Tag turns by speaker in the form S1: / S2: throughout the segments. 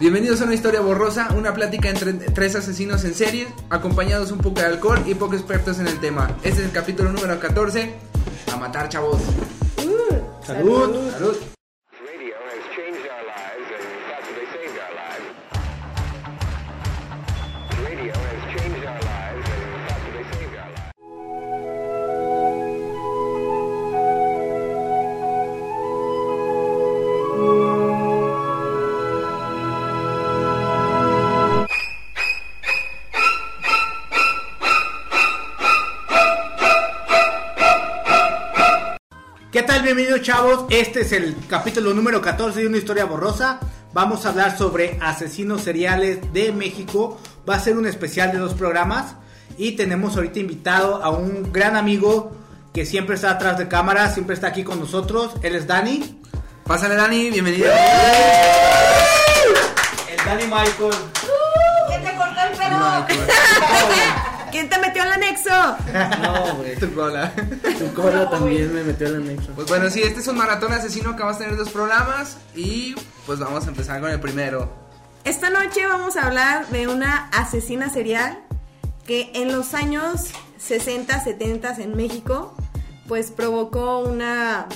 S1: Bienvenidos a una historia borrosa, una plática entre tres asesinos en serie, acompañados un poco de alcohol y poco expertos en el tema. Este es el capítulo número 14. A matar, chavos.
S2: Salud.
S1: Salud.
S3: Radio
S2: Bienvenidos chavos. Este es el capítulo número 14 de una historia borrosa. Vamos a hablar sobre asesinos seriales de México. Va a ser un especial de dos programas. Y tenemos ahorita invitado a un gran amigo que siempre está atrás de cámara, siempre está aquí con nosotros. Él es Dani.
S1: Pásale, Dani, bienvenido.
S2: El Dani Michael.
S4: ¿Quién te cortó el pelo? ¿Quién te metió el anexo?
S5: No, güey.
S1: Tu cola.
S5: Tu cola también me metió el anexo.
S1: Pues bueno, sí, este es un maratón asesino que vamos a tener dos programas y pues vamos a empezar con el primero.
S4: Esta noche vamos a hablar de una asesina serial que en los años 60, 70 en México pues provocó una,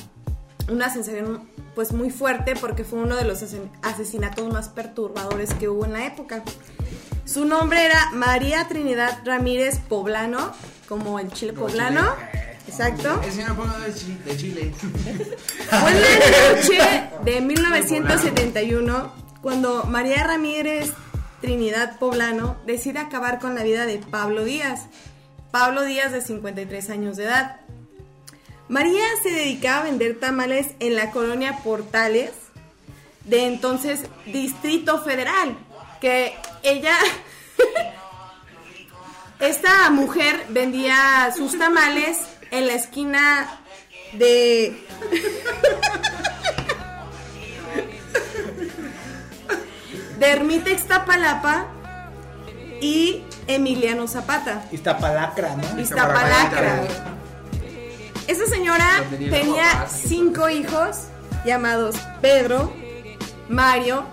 S4: una sensación pues muy fuerte porque fue uno de los asesinatos más perturbadores que hubo en la época. Su nombre era María Trinidad Ramírez Poblano, como el chile
S1: Como
S4: poblano.
S1: chile.
S4: Exacto.
S1: El señor Pablo de Chile. De Chile.
S4: Fue en la noche de 1971 cuando María Ramírez Trinidad Poblano decide acabar con la vida de Pablo Díaz. Pablo Díaz de 53 años de edad. María se dedicaba a vender tamales en la colonia Portales de entonces Distrito Federal, que ella esta mujer vendía sus tamales en la esquina de de Ermita Ixtapalapa y Emiliano Zapata.
S2: Iztapalacra, ¿no?
S4: Iztapalacra. Esa señora tenía cinco hijos llamados Pedro, Mario,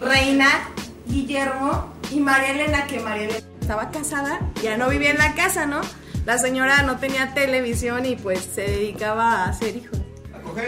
S4: Reina, Guillermo y María Elena, que María Elena estaba casada, ya no vivía en la casa, ¿no? La señora no tenía televisión y pues se dedicaba a hacer hijos.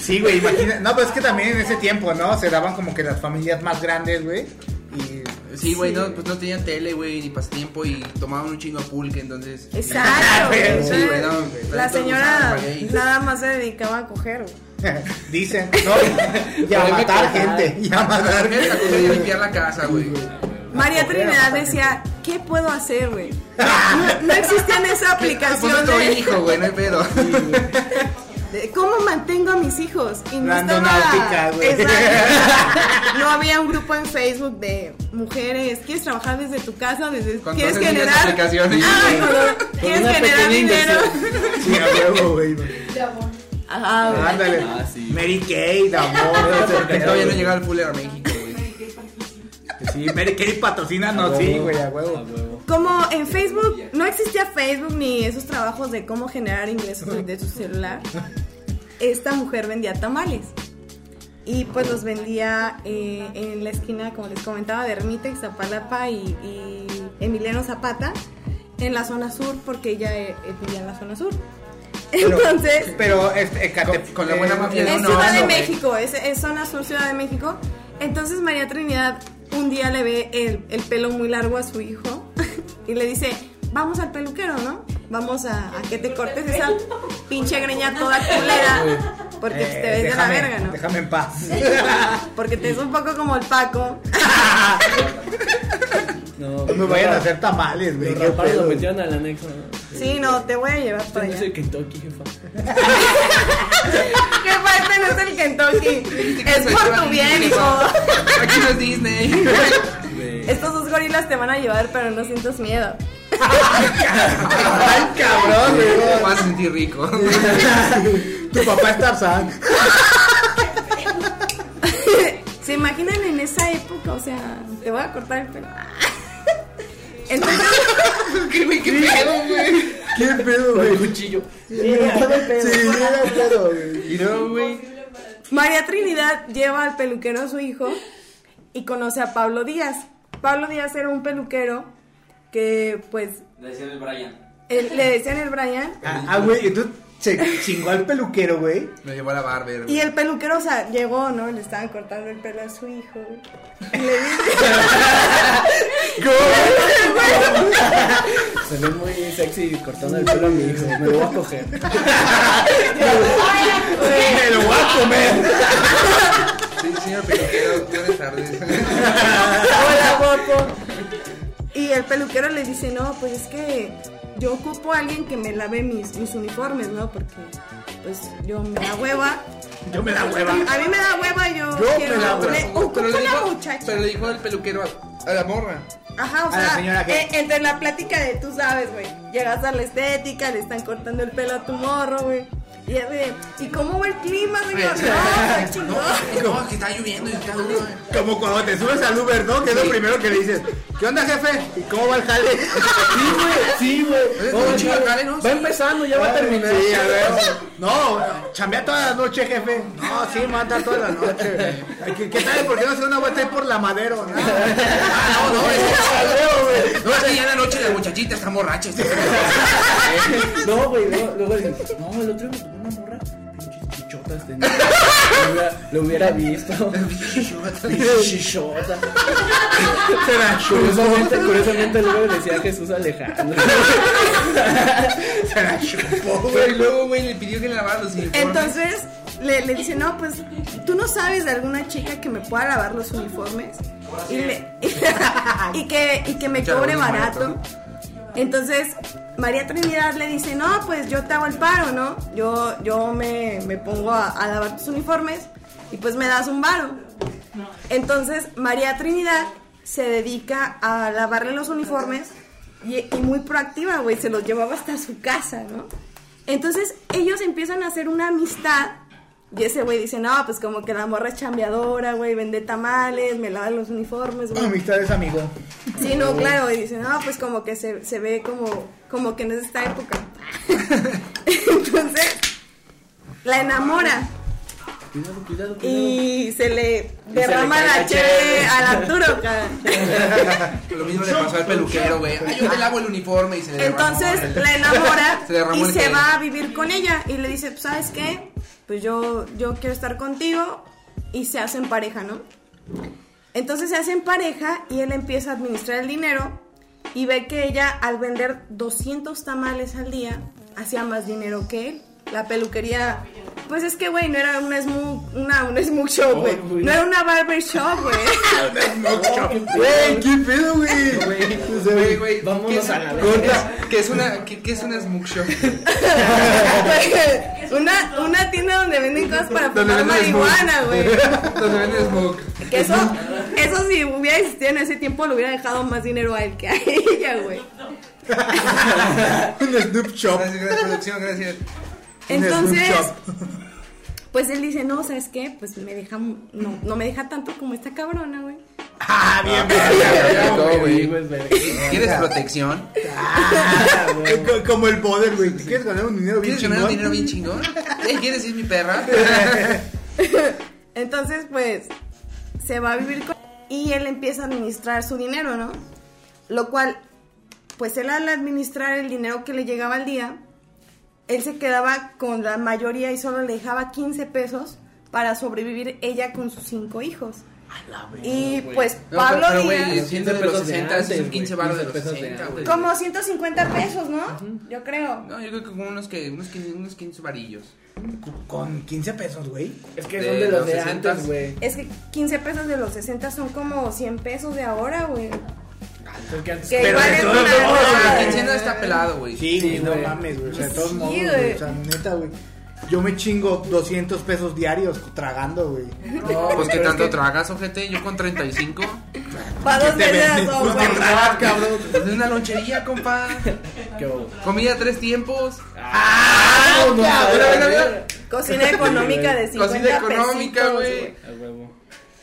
S2: Sí, güey, imagina. No, pues es que también en ese tiempo, ¿no? Se daban como que las familias más grandes, güey. Y
S1: Sí, güey, no, pues no tenían tele, güey, ni pasatiempo y tomaban un chingo de pulque, entonces...
S4: Exacto. güey.
S1: Sí, güey, no,
S4: la señora nada más se dedicaba a coger. güey.
S2: Dicen, no, y a matar gente, y a matar gente.
S1: limpiar la casa, güey.
S4: María Trinidad decía, ¿qué puedo hacer, güey? No, no existía en esa
S1: Pues
S4: aplicación
S1: otro
S4: de,
S1: hijo, güey, no hay pedo.
S4: cómo mantengo a mis hijos. Y no estaba... No había un grupo en Facebook de mujeres. ¿Quieres trabajar desde tu casa? Desde, ¿Quieres generar?
S1: aplicaciones.
S4: Ah, ¿Quieres generar dinero?
S2: Sí, a huevo, güey.
S4: Ajá, güey.
S2: Ándale.
S5: Ah, sí.
S2: Mary Kate, amor.
S1: Porque
S2: pedo,
S1: todavía no el Fuller a México, güey.
S2: Sí, Mary Kate patrocina, no, sí, güey, a
S5: a
S2: huevo.
S4: Como en Facebook, no existía Facebook ni esos trabajos de cómo generar ingresos de tu celular. Esta mujer vendía tamales. Y pues los vendía eh, en la esquina, como les comentaba, de Ermita, Iztapalapa y, y Emiliano Zapata, en la zona sur, porque ella eh, eh, vivía en la zona sur.
S2: Pero-
S4: Entonces,
S2: Pero, este, Ecate-
S1: Con- con la buena mafia,
S4: es
S1: no,
S4: Ciudad
S1: no,
S4: de
S1: no,
S4: México, es, es zona sur Ciudad de México. Entonces María Trinidad un día le ve el, el pelo muy largo a su hijo y le dice, vamos al peluquero, ¿no? Vamos a, a que te cortes esa pinche greña toda culera porque
S2: eh,
S4: te ves de la verga, ¿no?
S2: Déjame en paz.
S4: Porque te ves un poco como el Paco.
S5: No,
S2: No me vayan a hacer tamales, güey.
S5: Los lo metieron al anexo. ¿no?
S4: Sí, no, te voy a llevar
S5: Este
S4: para
S5: no
S4: allá.
S5: es el Kentucky, jefa.
S4: ¿Qué parte no es el Kentucky? Es por tu bien, hijo.
S1: Aquí no es Disney.
S4: Estos dos gorilas te van a llevar, pero no sientas miedo.
S2: Ay, cabrón,
S1: Te vas a sentir rico.
S2: Tu papá es Tarzán.
S4: ¿Se imaginan en esa época? O sea, te voy a cortar el pelo. Entonces,
S1: ¿Qué, güey, qué pedo, güey?
S2: ¿Qué pedo,
S5: Con el
S2: güey?
S5: cuchillo.
S2: Sí, era pedo, güey.
S1: Y luego, güey.
S4: María Trinidad lleva al peluquero a su hijo y conoce a Pablo Díaz. Pablo Díaz era un peluquero que, pues,
S6: Le decían el Brian.
S4: él- le decían el Brian.
S2: Ah, ah, güey, entonces se chingó al peluquero, güey.
S1: Me llevó a la barber.
S4: Y el peluquero, o sea, llegó, ¿no? Le estaban cortando el pelo a su hijo. Y le dice,
S5: Se ve muy sexy cortando el pelo a mi hijo. Me lo voy a coger.
S2: Me lo voy a comer.
S1: Sí, señor peluquero, buenas tardes.
S4: hola, guapo. Y el peluquero le dice, no, pues es que yo ocupo a alguien que me lave mis, mis uniformes, ¿no? Porque, pues, yo me da hueva.
S2: Yo me da hueva.
S4: A mí me da hueva, yo,
S2: Yo
S4: quiero...
S2: me da hueva.
S4: le ocupo
S1: Pero le
S4: una
S1: dijo,
S4: muchacha.
S1: pero le dijo el peluquero a, a la morra.
S4: Ajá, o
S2: A la
S4: sea,
S2: señora que-
S4: eh, entre la plática de tú sabes, güey. Llegas a la estética, le están cortando el pelo a tu morro, güey. Y es de, ¿y cómo va el clima, señor? No, está chingón.
S1: No, que está lloviendo y está duro. eh.
S2: Como cuando te subes al Uber, ¿no? Que es lo primero que le dices. ¿Qué onda, jefe? ¿Y cómo va el jale?
S5: Sí, güey. Sí, güey. Va-
S1: jale, ¿no?
S5: Va empezando, ya va a terminar.
S2: Sí, a ver. No, chambea toda la noche, jefe. No, sí, mata toda la noche. ¿Qué, qué tal? ¿Por qué no se da una vuelta ahí por la madero? No,
S1: Ah, no, no, es que, no, es que ya en la noche la muchachita está borracha.
S5: No, güey, luego, luego dices, no, el otro día me tomó una morra. Pinches chichotas tenía. Lo hubiera, lo hubiera visto. Pinches chichotas. Curiosamente, curiosamente luego le decía Jesús Alejandro.
S2: Se la chupó.
S1: Pero luego, güey, le pidió que le lavara los uniformes.
S4: Entonces le, le dice, no, pues tú no sabes de alguna chica que me pueda lavar los uniformes y, le- y que, y que me cobre barato.
S1: barato.
S4: Entonces María Trinidad le dice, no, pues yo te hago el paro, ¿no? Yo, yo me, me pongo a, a lavar tus uniformes y pues me das un varo. Entonces María Trinidad se dedica a lavarle los uniformes y, y muy proactiva, güey, se los llevaba hasta su casa, ¿no? Entonces ellos empiezan a hacer una amistad y ese güey dice, no, pues como que la morra es chambeadora, güey, vende tamales, me lava los uniformes, güey.
S2: Amistad es amigo.
S4: Sí, no, claro, y dice, no, pues como que se, se ve como, como que en esta época. Entonces, la enamora
S5: Cuidado, cuidado, cuidado.
S4: y se le derrama
S5: cae
S4: la
S5: la
S4: cheve al Arturo.
S1: Lo mismo le pasó al peluquero, güey. Ay, yo te lavo el uniforme y se le derramó.
S4: Entonces la enamora
S1: Se
S4: y se va a vivir con ella y le dice, pues, ¿sabes qué? Pues yo, yo quiero estar contigo y se hacen pareja, ¿no? Entonces se hacen pareja y él empieza a administrar el dinero y ve que ella al vender 200 tamales al día hacía más dinero que él. La peluquería, pues es que, güey, no era una smoke, una, una smoke shop, güey.
S5: Oh.
S4: No era una barber shop, güey.
S2: Güey, ¿qué pedo, güey?
S1: Güey, güey.
S5: Vámonos
S1: ¿qué es-
S5: a la
S1: Corta. ¿Qué es una, qué, qué es una smoke shop?
S4: una, una tienda donde venden cosas para fumar
S1: smoke.
S4: marihuana, güey.
S1: Donde venden smoke.
S4: Que eso, eso si hubiera existido en ese tiempo, le hubiera dejado más dinero a él que a ella, güey.
S2: Un Snoop Shop.
S1: Gracias, gracias, producción, gracias.
S4: Entonces, pues él dice, no, ¿sabes qué? Pues me deja, no, no me deja tanto como esta cabrona, güey.
S2: Ah, bien, bien.
S1: No, güey.
S5: Amigo es verga.
S1: ¿Quieres protección?
S2: Ah, co- Como el poder, güey. ¿Te quieres ganar un dinero bien
S1: ¿Quieres ganar un
S2: chingón?
S1: dinero bien chingón? ¿Eh, ¿Quieres ir mi perra?
S4: Entonces, pues, se va a vivir con... Y él empieza a administrar su dinero, ¿no? Lo cual, pues él al administrar el dinero que le llegaba al día, él se quedaba con la mayoría y solo le dejaba 15 pesos para sobrevivir ella con sus cinco hijos. Y pues
S1: No,
S4: Pablo
S1: pero, güey,
S4: Díaz,
S1: siendo de los
S5: 15 pesos de
S1: 60,
S5: antes,
S1: son 15
S5: güey,
S1: baros de los
S5: 15 pesos de
S1: 60, güey.
S5: antes.
S4: como 150 pesos, ¿no? Yo creo.
S1: No, yo creo que como unos, que, unos, 15, unos 15 varillos.
S2: Con 15 pesos, güey.
S5: Es que
S1: De
S5: son de los
S1: los
S5: de
S1: 60s.
S5: antes, güey.
S4: Es que 15 pesos de los 60 son como 100 pesos de ahora, güey.
S5: Porque antes-
S4: Que
S2: Pero
S4: igual
S2: de
S4: es
S2: todos
S4: una
S2: modos,
S1: No, la quincena está pelado, güey.
S2: Sí,
S5: Sí,
S2: no mames, güey. O sea, de todos
S4: Sí,
S2: modos,
S4: güey.
S2: O sea, neta, güey. Yo me chingo 200 pesos diarios tragando, güey.
S5: No,
S1: Pues que
S5: es
S1: tanto
S5: que-
S1: tragas, ojete, yo con 35.
S4: Para dos
S2: ¿Qué te
S4: son,
S2: Pues que tragas, cabrón.
S1: Es una lonchería, compa.
S5: ¿Qué hubo?
S1: Comida tres tiempos.
S2: ¡Ah,
S5: no,
S1: mira, mira, mira.
S4: Cocina económica de 50
S1: Cocina económica, güey.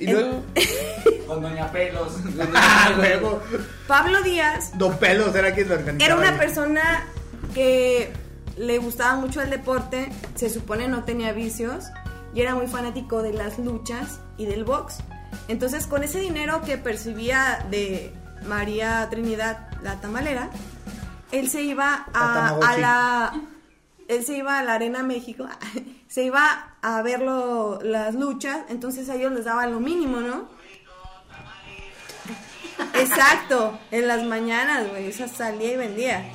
S1: Y luego.
S6: Con Doña Pelos.
S2: ¡Ah, huevo!
S4: Pablo Díaz
S2: Don Pelos era quien lo organizaba.
S4: era una persona que le gustaba mucho el deporte, se supone no tenía vicios y era muy fanático de las luchas y del box. Entonces, con ese dinero que percibía de María Trinidad, la tamalera, él se iba a, a la él se iba a la Arena México, se iba a ver lo- las luchas, entonces a ellos les daba lo mínimo, ¿no? Exacto, en las mañanas, güey, esa salía y vendía.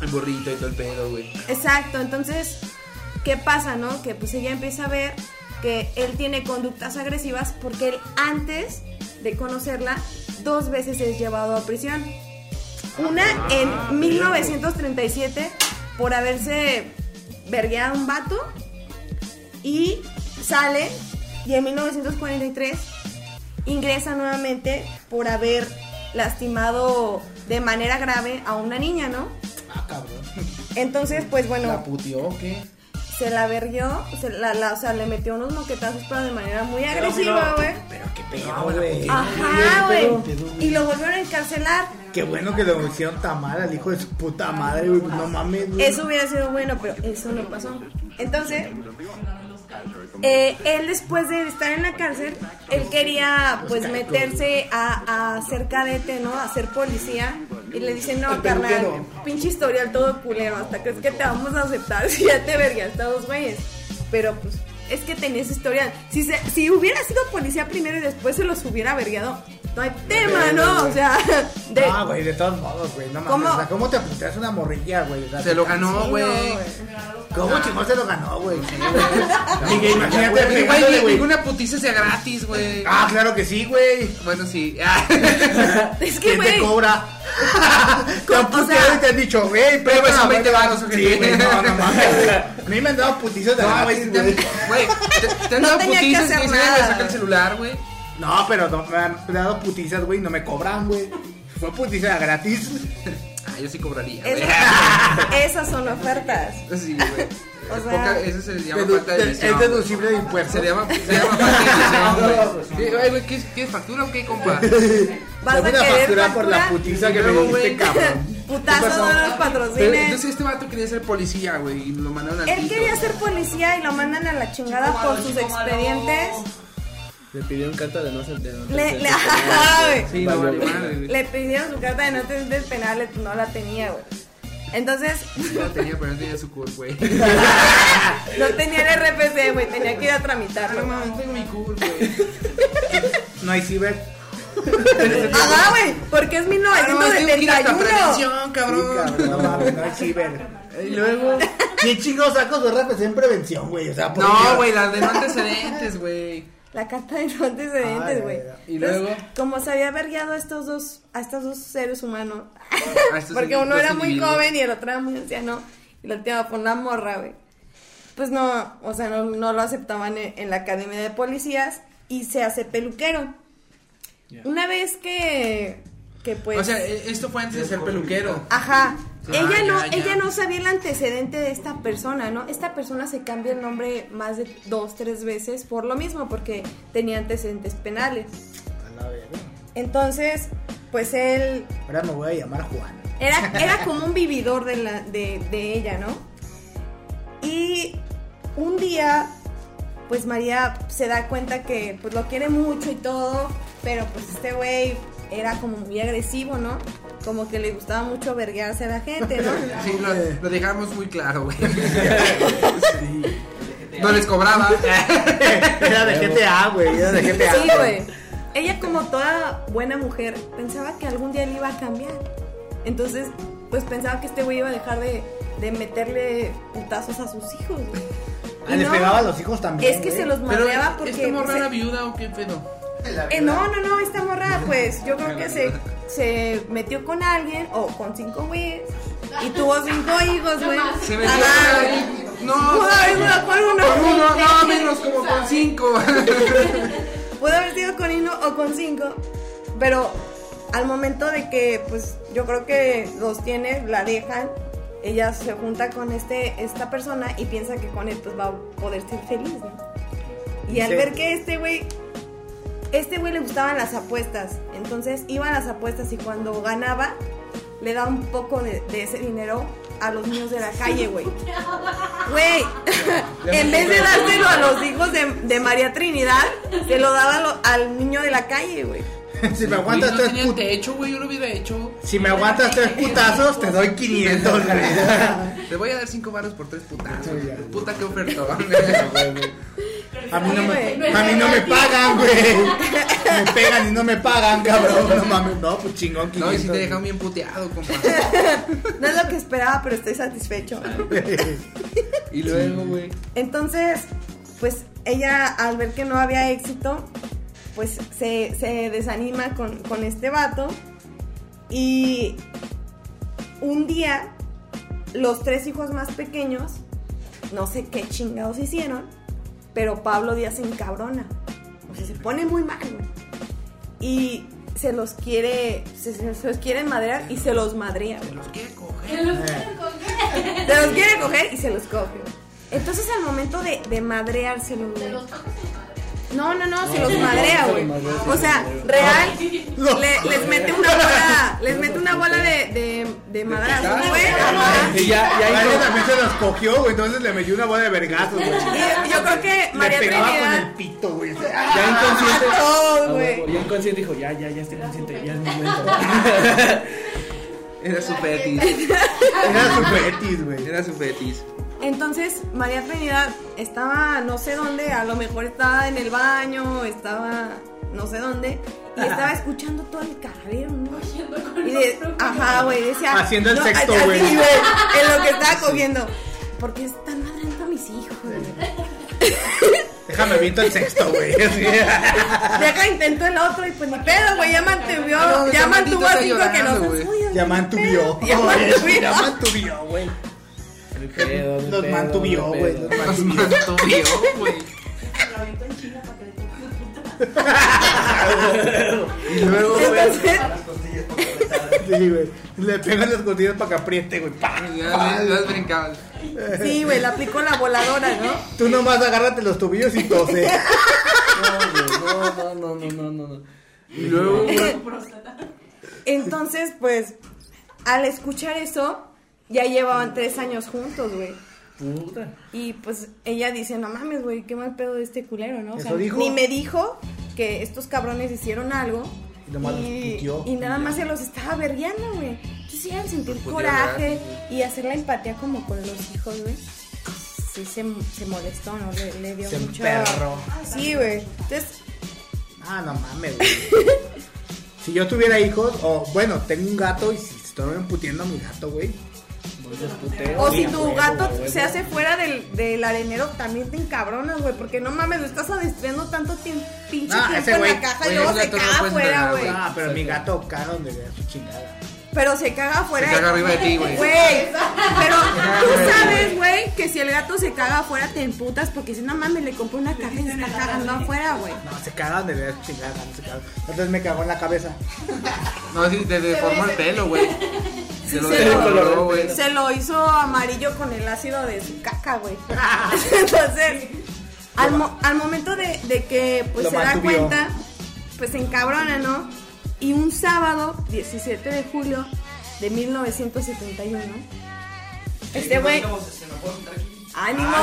S1: El burrito y todo el pedo, güey.
S4: Exacto, entonces, ¿qué pasa, no? Que pues ella empieza a ver que él tiene conductas agresivas porque él antes de conocerla dos veces es llevado a prisión. Una en 1937 por haberse vergueado a un vato y sale y en 1943 ingresa nuevamente por haber lastimado de manera grave a una niña, ¿no?
S2: Ah, cabrón.
S4: Entonces, pues bueno,
S5: ¿La puteó o qué?
S4: se la verguió, se la, la- o sea, le metió unos moquetazos, pero de manera muy agresiva, güey.
S2: Pero qué pedo, güey.
S4: Ajá, güey. Y lo volvieron a encarcelar.
S2: Qué bueno que lo hicieron tan mal al hijo de su puta madre, güey. No mames, güey.
S4: Eso hubiera sido bueno, pero eso no pasó. Entonces, eh, él después de estar en la cárcel, él quería pues meterse a, a ser cadete, ¿no? A ser policía. Y le dicen, no, carnal, pinche historial todo culero. Hasta crees que te vamos a aceptar si ya te vergaste a dos güeyes. Pero pues, es que tenías historial. Si, se- si hubiera sido policía primero y después se los hubiera vergueado, no hay tema, ¿no? O sea, de...
S2: Ah, güey, de todos modos, güey. No mames.
S4: ¿Cómo?
S2: O sea, ¿cómo te puteas una morrilla, güey? O sea,
S1: Se lo ganó,
S4: Sí,
S1: güey.
S4: no, güey.
S2: ¿Cómo chingón se lo ganó, güey?
S1: Güey,
S2: imagínate
S1: güey,
S2: güey.
S1: ninguna putiza sea gratis, güey.
S2: Ah, claro que sí, güey.
S1: Bueno, sí.
S4: Es que,
S2: ¿Quién te
S4: güey,
S2: cobra? te han puteado y te han dicho, güey,
S1: Pero, güey, son
S2: préstame,
S1: 20 varos,
S2: Sí, güey, no, no mames. güey. A mí me han dado putizas de
S1: No,
S2: gratis,
S1: güey,
S2: güey.
S1: te- güey, han
S4: No
S1: dado putizas y se me
S4: nada.
S1: saca el celular, güey.
S2: No, pero no, me han dado putizas, güey, no me cobran, güey. Fue putiza gratis.
S1: Ah, yo sí cobraría, güey.
S4: esas, son ofertas.
S1: Sí, güey.
S4: O
S1: Es
S4: sea-
S1: poca- eso se le llama
S2: Dedu-
S1: falta de
S2: de-
S1: visión.
S2: es deducible de impuestos.
S1: Se le llama, se llama falta de visión, güey. Sí, Ay, güey, ¿qué, ¿qué es factura o qué, compa?
S4: Vas a
S2: Dame una
S4: querer
S2: factura por la
S4: factura.
S2: putiza que me
S1: luego,
S2: diste,
S1: güey.
S2: cabrón.
S4: Putazos
S1: ¿Qué pasó?
S4: no los
S1: Pero, entonces este vato quería ser policía, güey, y lo mandaron al
S4: Él
S1: pito.
S4: quería ser policía y lo mandan a la chingada por sus expedientes.
S5: Le pidieron carta de no ser de no
S4: Le,
S5: ser-
S4: le.
S1: Sí, no, vale
S4: pidieron su carta de no penales, pues no la tenía, güey. Entonces,
S1: Sí la tenía, pero no tenía su CUR, güey.
S4: no tenía el RPC, güey, tenía que ir a
S1: Ah,
S4: tramitarlo.
S1: no mames, tengo mi CUR, güey.
S2: No hay ciber.
S4: Ajá, güey, porque es
S1: Ah, no,
S4: 1971.
S1: prevención,
S2: Sí,
S1: cabrón.
S2: cabrón, no mames, no hay ciber.
S1: Y luego...
S2: ¿Quién chingados saca su RPC en prevención, güey? O sea, ¿por qué?
S1: No, güey, las de no antecedentes, güey.
S4: La carta de no antecedentes,
S2: Ay,
S4: güey.
S1: Y
S4: Entonces,
S1: luego-
S4: Como se había vergueado a estos dos, a estos dos seres humanos.
S1: A estos
S4: porque uno era muy
S1: individuos.
S4: joven y el otro era muy anciano. Y lo tiraba por una morra, güey. Pues no, o sea, no, no lo aceptaban en, en la academia de policías y se hace peluquero. Una vez que, que pues...
S1: O sea, e- esto fue antes de ser peluquero.
S4: Ajá.
S1: Sí.
S4: ella
S1: Ah,
S4: no,
S1: ya, ya.
S4: ella no sabía el antecedente de esta persona, ¿no? Esta persona se cambia el nombre más de dos, tres veces por lo mismo, porque tenía antecedentes penales.
S2: A la verga.
S4: Entonces, pues él
S2: Ahora me voy a llamar Juan.
S4: era, era como un vividor de, la, de, de ella, ¿no? Y un día, pues María se da cuenta que pues lo quiere mucho y todo, pero pues este güey era como muy agresivo, ¿no? Como que le gustaba mucho verguearse a la gente, ¿no?
S1: Sí, lo, lo dejamos muy claro, güey. No les cobraba.
S2: Era de GTA, güey. Era de GTA.
S4: Sí, güey. Ella como toda buena mujer pensaba que algún día él iba a cambiar. Entonces, pues pensaba que este güey iba a dejar de, de meterle putazos a sus hijos. güey.
S2: Ah,
S4: Y
S2: les
S4: no,
S2: pegaba a los hijos también.
S4: Es que
S2: güey.
S4: se los madreaba porque...
S1: ¿esta morra
S4: pues,
S1: era viuda o qué pedo?
S4: eh, no, no, no, esta morra, pues yo creo que se, se metió con alguien o con cinco güeyes y tuvo cinco hijos, güey.
S1: Se metió ahí. No,
S4: sido con uno.
S1: con uno, no, menos como con cinco.
S4: Pudo haber sido con uno o con cinco, pero al momento de que, pues, yo creo que los tiene, la dejan, ella se junta con este, esta persona y piensa que con él, pues, va a poder ser feliz, ¿no? Y al
S2: Sí.
S4: ver que este güey, este güey le gustaban las apuestas, entonces iba a las apuestas y cuando ganaba, le da un poco de, de ese dinero a los niños de la calle, güey. Güey, en vez de dárselo a los hijos de, de María Trinidad, se lo daba lo- al niño de la calle, güey.
S2: Si me aguantas
S1: no
S2: tres
S1: tenía
S2: put-
S1: techo, güey, yo lo hubiera hecho.
S2: si me aguantas tres putazos, te doy 500, güey.
S1: Te voy a dar cinco baros por tres putazos. Puta que ofertón.
S2: A mí no me, a mí no me pagan, güey. Me pegan y no me pagan, cabrón. No mames, no, pues chingón.
S1: No, y si
S2: 500.
S1: te dejan bien puteado, compa.
S4: No es lo que esperaba, pero estoy satisfecho.
S1: Y luego, güey.
S4: Entonces, pues ella al ver que no había éxito, pues se, se desanima con, con este vato. Y un día, los tres hijos más pequeños, no sé qué chingados hicieron, pero Pablo Díaz se encabrona. O sea, se pone muy mal. Y se los quiere, se, se- se los quiere madrear y se los madrea, güey.
S1: Los quiere coger.
S4: Se los quiere coger y se los coge. Entonces al momento de, de madreárselo, güey. No, no, no, se los madrea, güey. O sea, real, le- les mete una bola, les mete una bola de, de, de madrazo, güey.
S5: Y ya, ya hizo-
S2: también se los cogió, güey. Entonces le metió una bola de vergazos, güey.
S4: Y yo creo que María
S2: Le pegaba con el
S4: Trinidad.
S2: pito, güey.
S5: ya inconsciente.
S4: Ah,
S5: Ah,
S4: güey.
S5: Ya inconsciente dijo, ya, ya, ya estoy consciente, ya es momento.
S1: Era su fetis.
S2: Era su fetis, güey.
S1: Era su fetis.
S4: Entonces, María Trinidad estaba no sé dónde, a lo mejor estaba en el baño, estaba no sé dónde, y estaba escuchando todo el cagadero, ¿no? Y de, ajá, güey, decía.
S2: Haciendo el
S4: no,
S2: sexto, güey.
S4: En lo que estaba cogiendo. Porque están madrando a mis hijos, güey.
S2: Déjame viento el sexto, güey.
S4: Deja, intento el otro y pues ni pedo, güey, ya mantuvo,
S1: No,
S4: ya mantuvo a cinco que no
S2: mantuvió.
S4: Ya mantuvió.
S2: Ya mantuvió, güey.
S5: Ni pedo, ni
S2: Los
S5: pedo,
S2: mantuvió, güey.
S5: pedo.
S2: Los
S1: Los
S2: mantuvió.
S1: mantuvió, güey. Y luego, güey.
S2: Sí, güey. Le pegan las costillas para que apriete, güey. Pa,
S1: Ya le- le has brincado.
S4: sí, güey, le aplicó la voladora, ¿no?
S2: Tú nomás agárrate los tobillos y tose.
S5: No, no, no, no, no, no, no.
S1: Y luego, güey.
S4: Entonces, pues, al escuchar eso, ya llevaban tres años juntos, güey.
S5: Puta.
S4: Y pues ella dice, no mames, güey, qué mal pedo de este culero, ¿no? O sea, ni me dijo que estos cabrones hicieron algo.
S2: Y puteó.
S4: y nada más se los estaba vergueando, güey. Entonces iban a sentir
S1: puteó,
S4: coraje y hacer la empatía como con los hijos, güey. Sí, se, se molestó, ¿no? Le, le dio
S2: Se
S4: mucho...
S2: emperró.
S4: Sí, güey. Entonces,
S2: Ah, no mames, güey. Si yo tuviera hijos, o bueno, tengo un gato y si estoy emputiendo a mi gato, güey.
S5: Pues.
S4: O si tu gato se hace fuera del, del arenero, también te encabronas, güey. Porque no mames, lo estás adestrando tanto tiempo, pinche
S2: Ah,
S4: tiempo
S2: ese
S4: en
S2: güey,
S4: la caja
S1: güey,
S4: y luego
S1: ese
S4: se
S1: gato no
S4: caga afuera,
S1: entrenar,
S4: güey.
S2: Ah, pero mi gato caga donde vea su chingada.
S4: Pero se caga afuera.
S1: Se caga arriba de ti, güey.
S4: Güey, pero tú sabes, güey, que si el gato se caga afuera te emputas porque si no mames, le compré una caja y se está cagando afuera, güey.
S2: No, se caga donde vea su chingada. No se caga. Entonces me cagó en la cabeza.
S1: No, sí, te deformó el pelo, güey. Se lo
S4: se lo-
S1: deformó, güey.
S4: Se lo hizo amarillo con el ácido de su caca, güey. Entonces, al, mo- al momento de, de que pues
S2: Lo
S4: se da cuenta, pues se encabrona, ¿no? Y un sábado, 17 de julio de 1971, este güey... ¡Ánimo!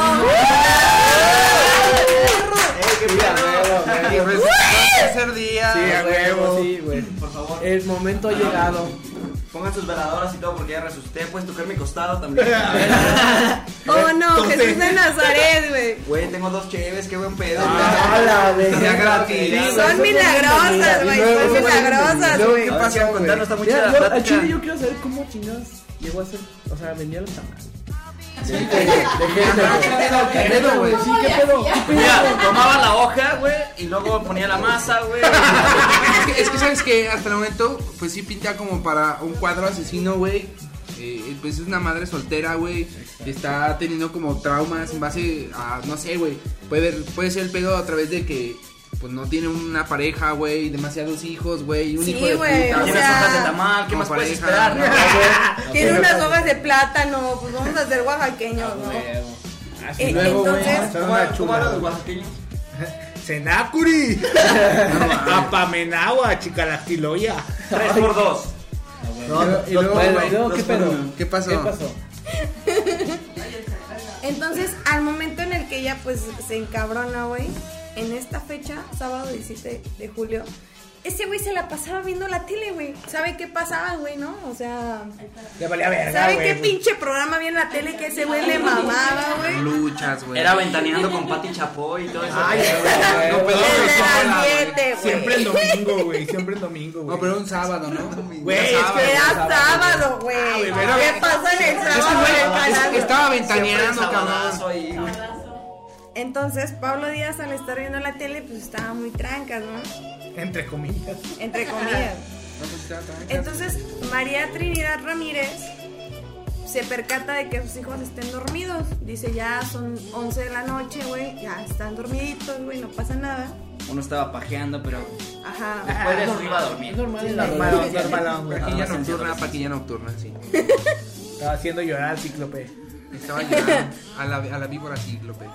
S1: Tercer día.
S2: Sí, a huevo.
S5: Sí, güey.
S6: Por favor,
S5: El momento ha llegado.
S6: Pongan sus veladoras y todo porque ya resucité. Puedes tocar mi costado también.
S4: ¡Oh, no! Jesús de Nazaret, güey.
S6: Güey, tengo dos cheves, qué buen pedo.
S5: Ah, la.
S1: Sea gratis.
S4: Son milagrosas, güey. Son milagrosas, güey.
S5: ¿qué pasó,
S6: contarnos, está muy chida
S5: al chile yo quiero saber cómo chingados llegó a ser, o sea, vendía los tamales. De, de, de,
S1: ¿Qué pedo, güey?
S5: Sí, ¿qué pedo? ¿Qué pedo?
S6: Mira, tomaba la hoja, güey, y luego ponía la masa, güey.
S1: Es que, es que sabes que hasta el momento, pues sí pinta como para un cuadro asesino, güey. Eh, pues es una madre soltera, güey. Está teniendo como traumas en base a, no sé, güey. Puede, puede ser el pedo a través de que, pues no tiene una pareja, güey. Demasiados hijos, güey. y Un
S4: Sí,
S1: hijo de
S4: güey,
S1: puta,
S4: o
S6: Tienes
S4: sea,
S6: hojas de tamal, ¿qué más puedes
S1: pareja,
S6: esperar?
S1: ¿no?
S6: no?
S4: Tiene unas hojas de plátano, pues vamos a ser oaxaqueños, ¿no?
S5: Así
S4: Eh,
S5: luego,
S4: entonces-
S6: ¿Cómo los oaxaqueños?
S2: Senacuri. Apamenagua, chicalastiloya.
S6: Tres por dos.
S2: No,
S1: Y luego,
S5: Bueno, ¿qué pedo?
S1: ¿Qué pasó?
S5: ¿Qué pasó?
S4: Entonces, al momento en el que ella pues se encabrona, güey, en esta fecha, sábado 17 de julio, ese güey se la pasaba viendo la tele, güey. ¿Sabe qué pasaba, güey, no? O sea,
S2: Le valía verga,
S4: ¿sabe
S2: güey.
S4: qué pinche programa había en la tele que ese güey le mamaba, güey?
S1: Luchas, güey.
S6: Era ventaneando con Pati Chapoy y todo eso.
S2: Ay,
S1: No,
S2: güey.
S1: pero-
S4: El
S1: güey.
S4: 7,
S2: Siempre en
S4: güey.
S2: domingo, güey. Siempre en domingo, güey.
S1: No, pero un sábado, ¿no?
S2: Güey,
S1: Era
S2: es que-
S1: sábado.
S4: Era sábado, güey.
S2: pero-
S4: ¿Qué pasa en el sábado el
S1: estaba
S6: Siempre
S1: ventaneando, cabrón.
S4: Entonces, Pablo Díaz al estar viendo la tele, pues estaba muy trancas, ¿no?
S2: Entre comillas.
S4: Entre comillas. Entonces, María Trinidad Ramírez se percata de que sus hijos estén dormidos. Dice, ya son 11 de la noche, güey, ya están dormiditos, güey, no pasa nada.
S6: Uno estaba pajeando, pero
S4: Ajá.
S6: después de eso iba a dormir.
S5: Es normal
S2: Normal, normal, güey.
S1: Paquilla nocturna, paquilla nocturna, sí.
S2: Estaba haciendo llorar al cíclope.
S1: Estaba a la, a la víbora cíclope.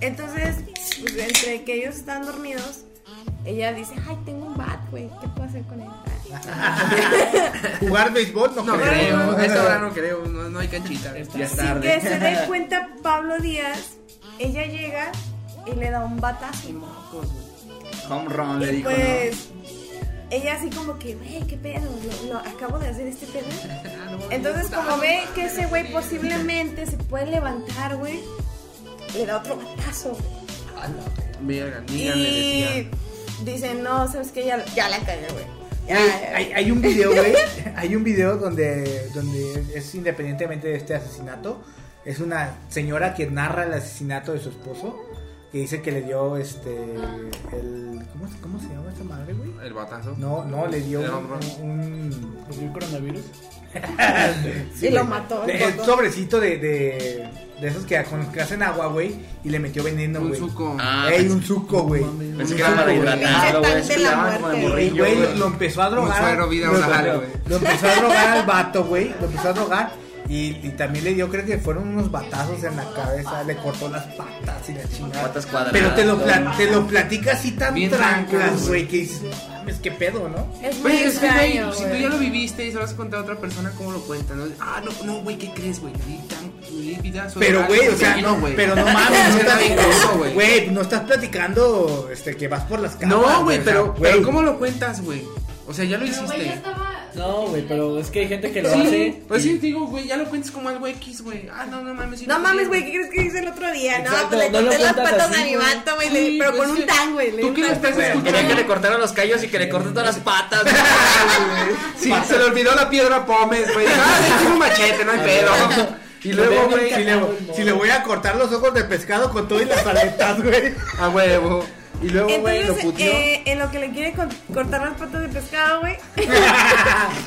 S4: Entonces, pues, entre que ellos están dormidos, ella dice, ay, tengo un bat, güey, ¿qué puedo hacer con él?
S2: Jugar béisbol no,
S1: No
S2: creo.
S1: creo, a esta hora no creo, no, no hay canchita.
S6: Ya es
S4: Sin
S6: tarde.
S4: que se dé cuenta Pablo Díaz, ella llega y le da un batazo.
S6: Home run le
S4: Y
S6: dijo, ¿no?
S4: pues, ella así como que, güey, qué pedo, lo, lo acabo de hacer este pedo. Entonces, como ve que ese güey posiblemente se puede levantar, güey, le da otro batazo.
S1: Verga,
S4: Y dice, no, sabes que ya, ya la cagué, güey.
S2: Hay- hay un video, güey. Hay un video donde, donde es independientemente de este asesinato. Es una señora que narra el asesinato de su esposo. Que dice que le dio este. El, ¿cómo, se- ¿Cómo se llama esta madre, güey?
S1: El batazo.
S2: No, no, le dio
S1: ¿Le
S2: un.
S1: un-
S2: un-
S5: ¿Pues el coronavirus?
S2: sí,
S4: Y lo mató,
S2: Le- El sobrecito de, de, de esos que, con- que hacen agua, güey. Y le metió veneno,
S1: Un
S2: güey.
S1: suco.
S6: Ah,
S2: Ey, un suco, güey.
S6: Pensé
S2: Un
S6: que era para
S2: suco, güey.
S6: hidratarlo, güey. Le.
S2: Y, lo empezó a drogar.
S1: Un suero vida
S2: lo-
S1: güey.
S2: lo empezó a drogar al vato, güey. Lo empezó a drogar. Y, y también le dio, creo que fueron unos batazos en la cabeza. Le cortó las patas y la chingada.
S6: Patas cuadradas.
S2: Pero te lo, pla- te lo platica así tan
S1: Bien
S2: trancas, güey, que dices, "No mames, qué pedo, ¿no?
S4: Es muy
S1: Güey, es que, güey,
S4: extraño,
S1: si tú ya lo viviste y se lo vas a contar a otra persona, ¿cómo lo cuentas? no? Ah, no, no, güey, ¿qué crees, güey? Vida
S2: Pero, güey, o sea,
S1: no, güey.
S2: pero no mames, no
S1: güey.
S2: güey, no estás platicando, este, que vas por las camas.
S1: No, güey,
S2: o sea,
S1: pero, ¿cómo lo cuentas, güey? O sea, ya lo
S7: Pero, güey, ya
S1: hiciste.
S7: estaba.
S5: No, güey, pero es que hay gente que lo
S1: Sí,
S5: hace.
S1: pues sí, digo, güey, ya lo cuentas como algo X, güey. Ah, no, no mames. sí
S4: No mames, güey, ¿qué crees que hice el otro día?
S5: Exacto,
S4: no, pues le
S5: no
S4: corté las patas
S5: así,
S4: a mi
S5: güey.
S4: vato, güey,
S1: Sí,
S4: le- pero
S1: pues
S4: con un tan, güey. le
S1: ¿Tú qué
S4: tan,
S1: estás escuchando?
S6: Quería que le cortaran los callos y que le corten todas las patas. güey.
S1: Sí, se le olvidó la piedra Pómez, güey. Ah, sí, tiene un machete, no hay pedo. Y luego, güey,
S2: si, le, si le voy a cortar los ojos de pescado con todo y las aletas, güey.
S1: a huevo. Y luego, güey, lo
S4: eh, en lo que le quiere cortar las patas de pescado, güey.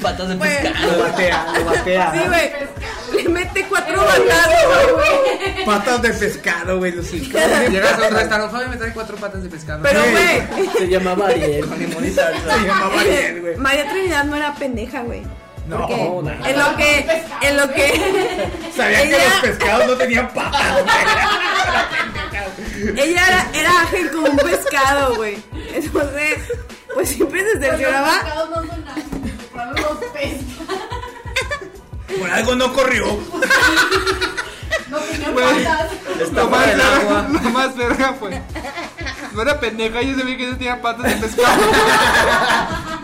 S6: Patas de
S4: Pues-
S2: Lo
S6: pescado.
S2: batea, lo batea.
S4: Sí, güey. Le mete cuatro batazos, güey.
S2: Patas de pescado, güey. Los
S1: Llegas a un restaurante, Fabi, me trae cuatro patas de pescado.
S4: Pero,
S2: Sí.
S4: güey.
S5: Se llamaba Ariel. Con.
S2: Se llamaba Ariel, güey.
S4: María Trinidad no era pendeja, güey.
S2: No,
S5: no.
S4: en lo que, en lo que,
S2: Sabía que los pescados no tenían patas, güey.
S4: ella era, era ágil como un pescado, güey. Entonces, pues siempre se
S7: Los
S4: cercioraba.
S7: pescados no son nada. Por algo los pescan.
S2: Por algo no corrió.
S7: No tenían
S1: Güey.
S7: patas.
S1: Lo más, verga,
S6: agua.
S1: lo más verga fue. No era pendeja, yo sabía que no tenía patas de pescado.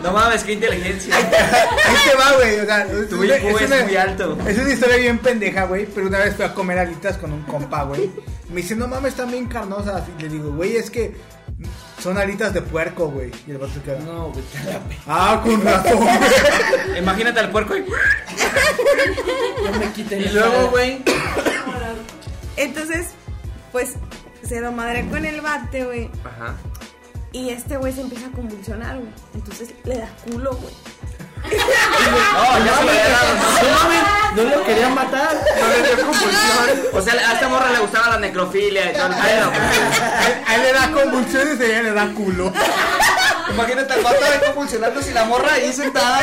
S6: No mames, qué inteligencia.
S2: Ahí te va, güey. O sea, es
S6: Tu
S2: una-
S6: IQ
S2: es
S6: es
S2: una-
S6: muy alto.
S2: Es una historia bien pendeja, güey. Pero una vez fui a comer alitas con un compa, güey. Me dice, no mames, están bien carnosas. Y le digo, güey, es que son alitas de puerco, güey. Y el vato se queda,
S5: No, güey,
S2: ah, con razón.
S6: Imagínate al puerco y.
S5: No me quiten
S1: Y luego, güey,
S4: Entonces, pues se lo madre con el bate, güey.
S1: Ajá.
S4: Y este güey se empieza a convulsionar, güey. Entonces le da culo, güey.
S6: No, ya se lo había dado, ¿no?
S5: No lo querían matar.
S1: No le dio convulsión.
S6: O sea, a esta morra le gustaba la necrofilia y todo el pedo.
S2: A él- le da convulsiones y a ella le da culo.
S6: Imagínate al vato ahí convulsionándose y la morra ahí sentada.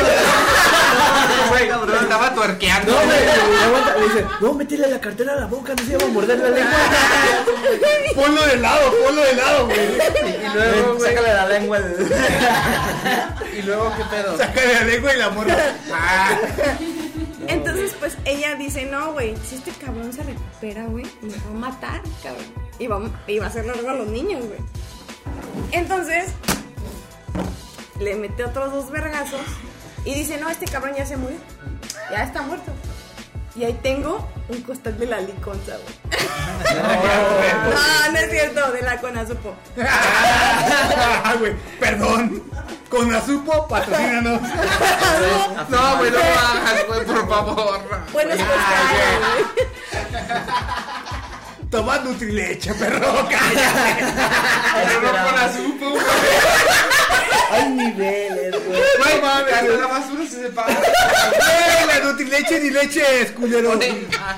S1: Güey, estaba tuerqueando.
S5: No, güey, dice, no, métele la cartera a la boca, no se iba a morder la lengua.
S2: Ponlo de lado, ponlo de lado, güey.
S6: Y luego, sácale la lengua.
S1: Y luego, ¿qué pedo?
S2: Sácale la lengua y la morra. Ah.
S4: Entonces, pues ella dice, no, güey, si este cabrón se recupera, güey, me va a matar, cabrón. Y va, y va a hacerle algo a los niños, güey. Entonces, le mete otros dos vergazos y dice, no, este cabrón ya se murió. Ya está muerto. Y ahí tengo un costal de la liconza, güey. No, no es cierto, de la conazupo.
S2: Ah, güey, perdón. Con Azupo, patrocínanos.
S1: No, güey, no hagas, güey, por favor.
S4: Buenos costales, güey.
S2: Toma Nutrileche, perro. Cállate.
S1: Pero no con la supo, güey.
S5: Hay niveles, güey.
S1: Güey,
S2: mames,
S1: la basura se separa.
S2: Güey, la Nutrileche ni leche es, culero.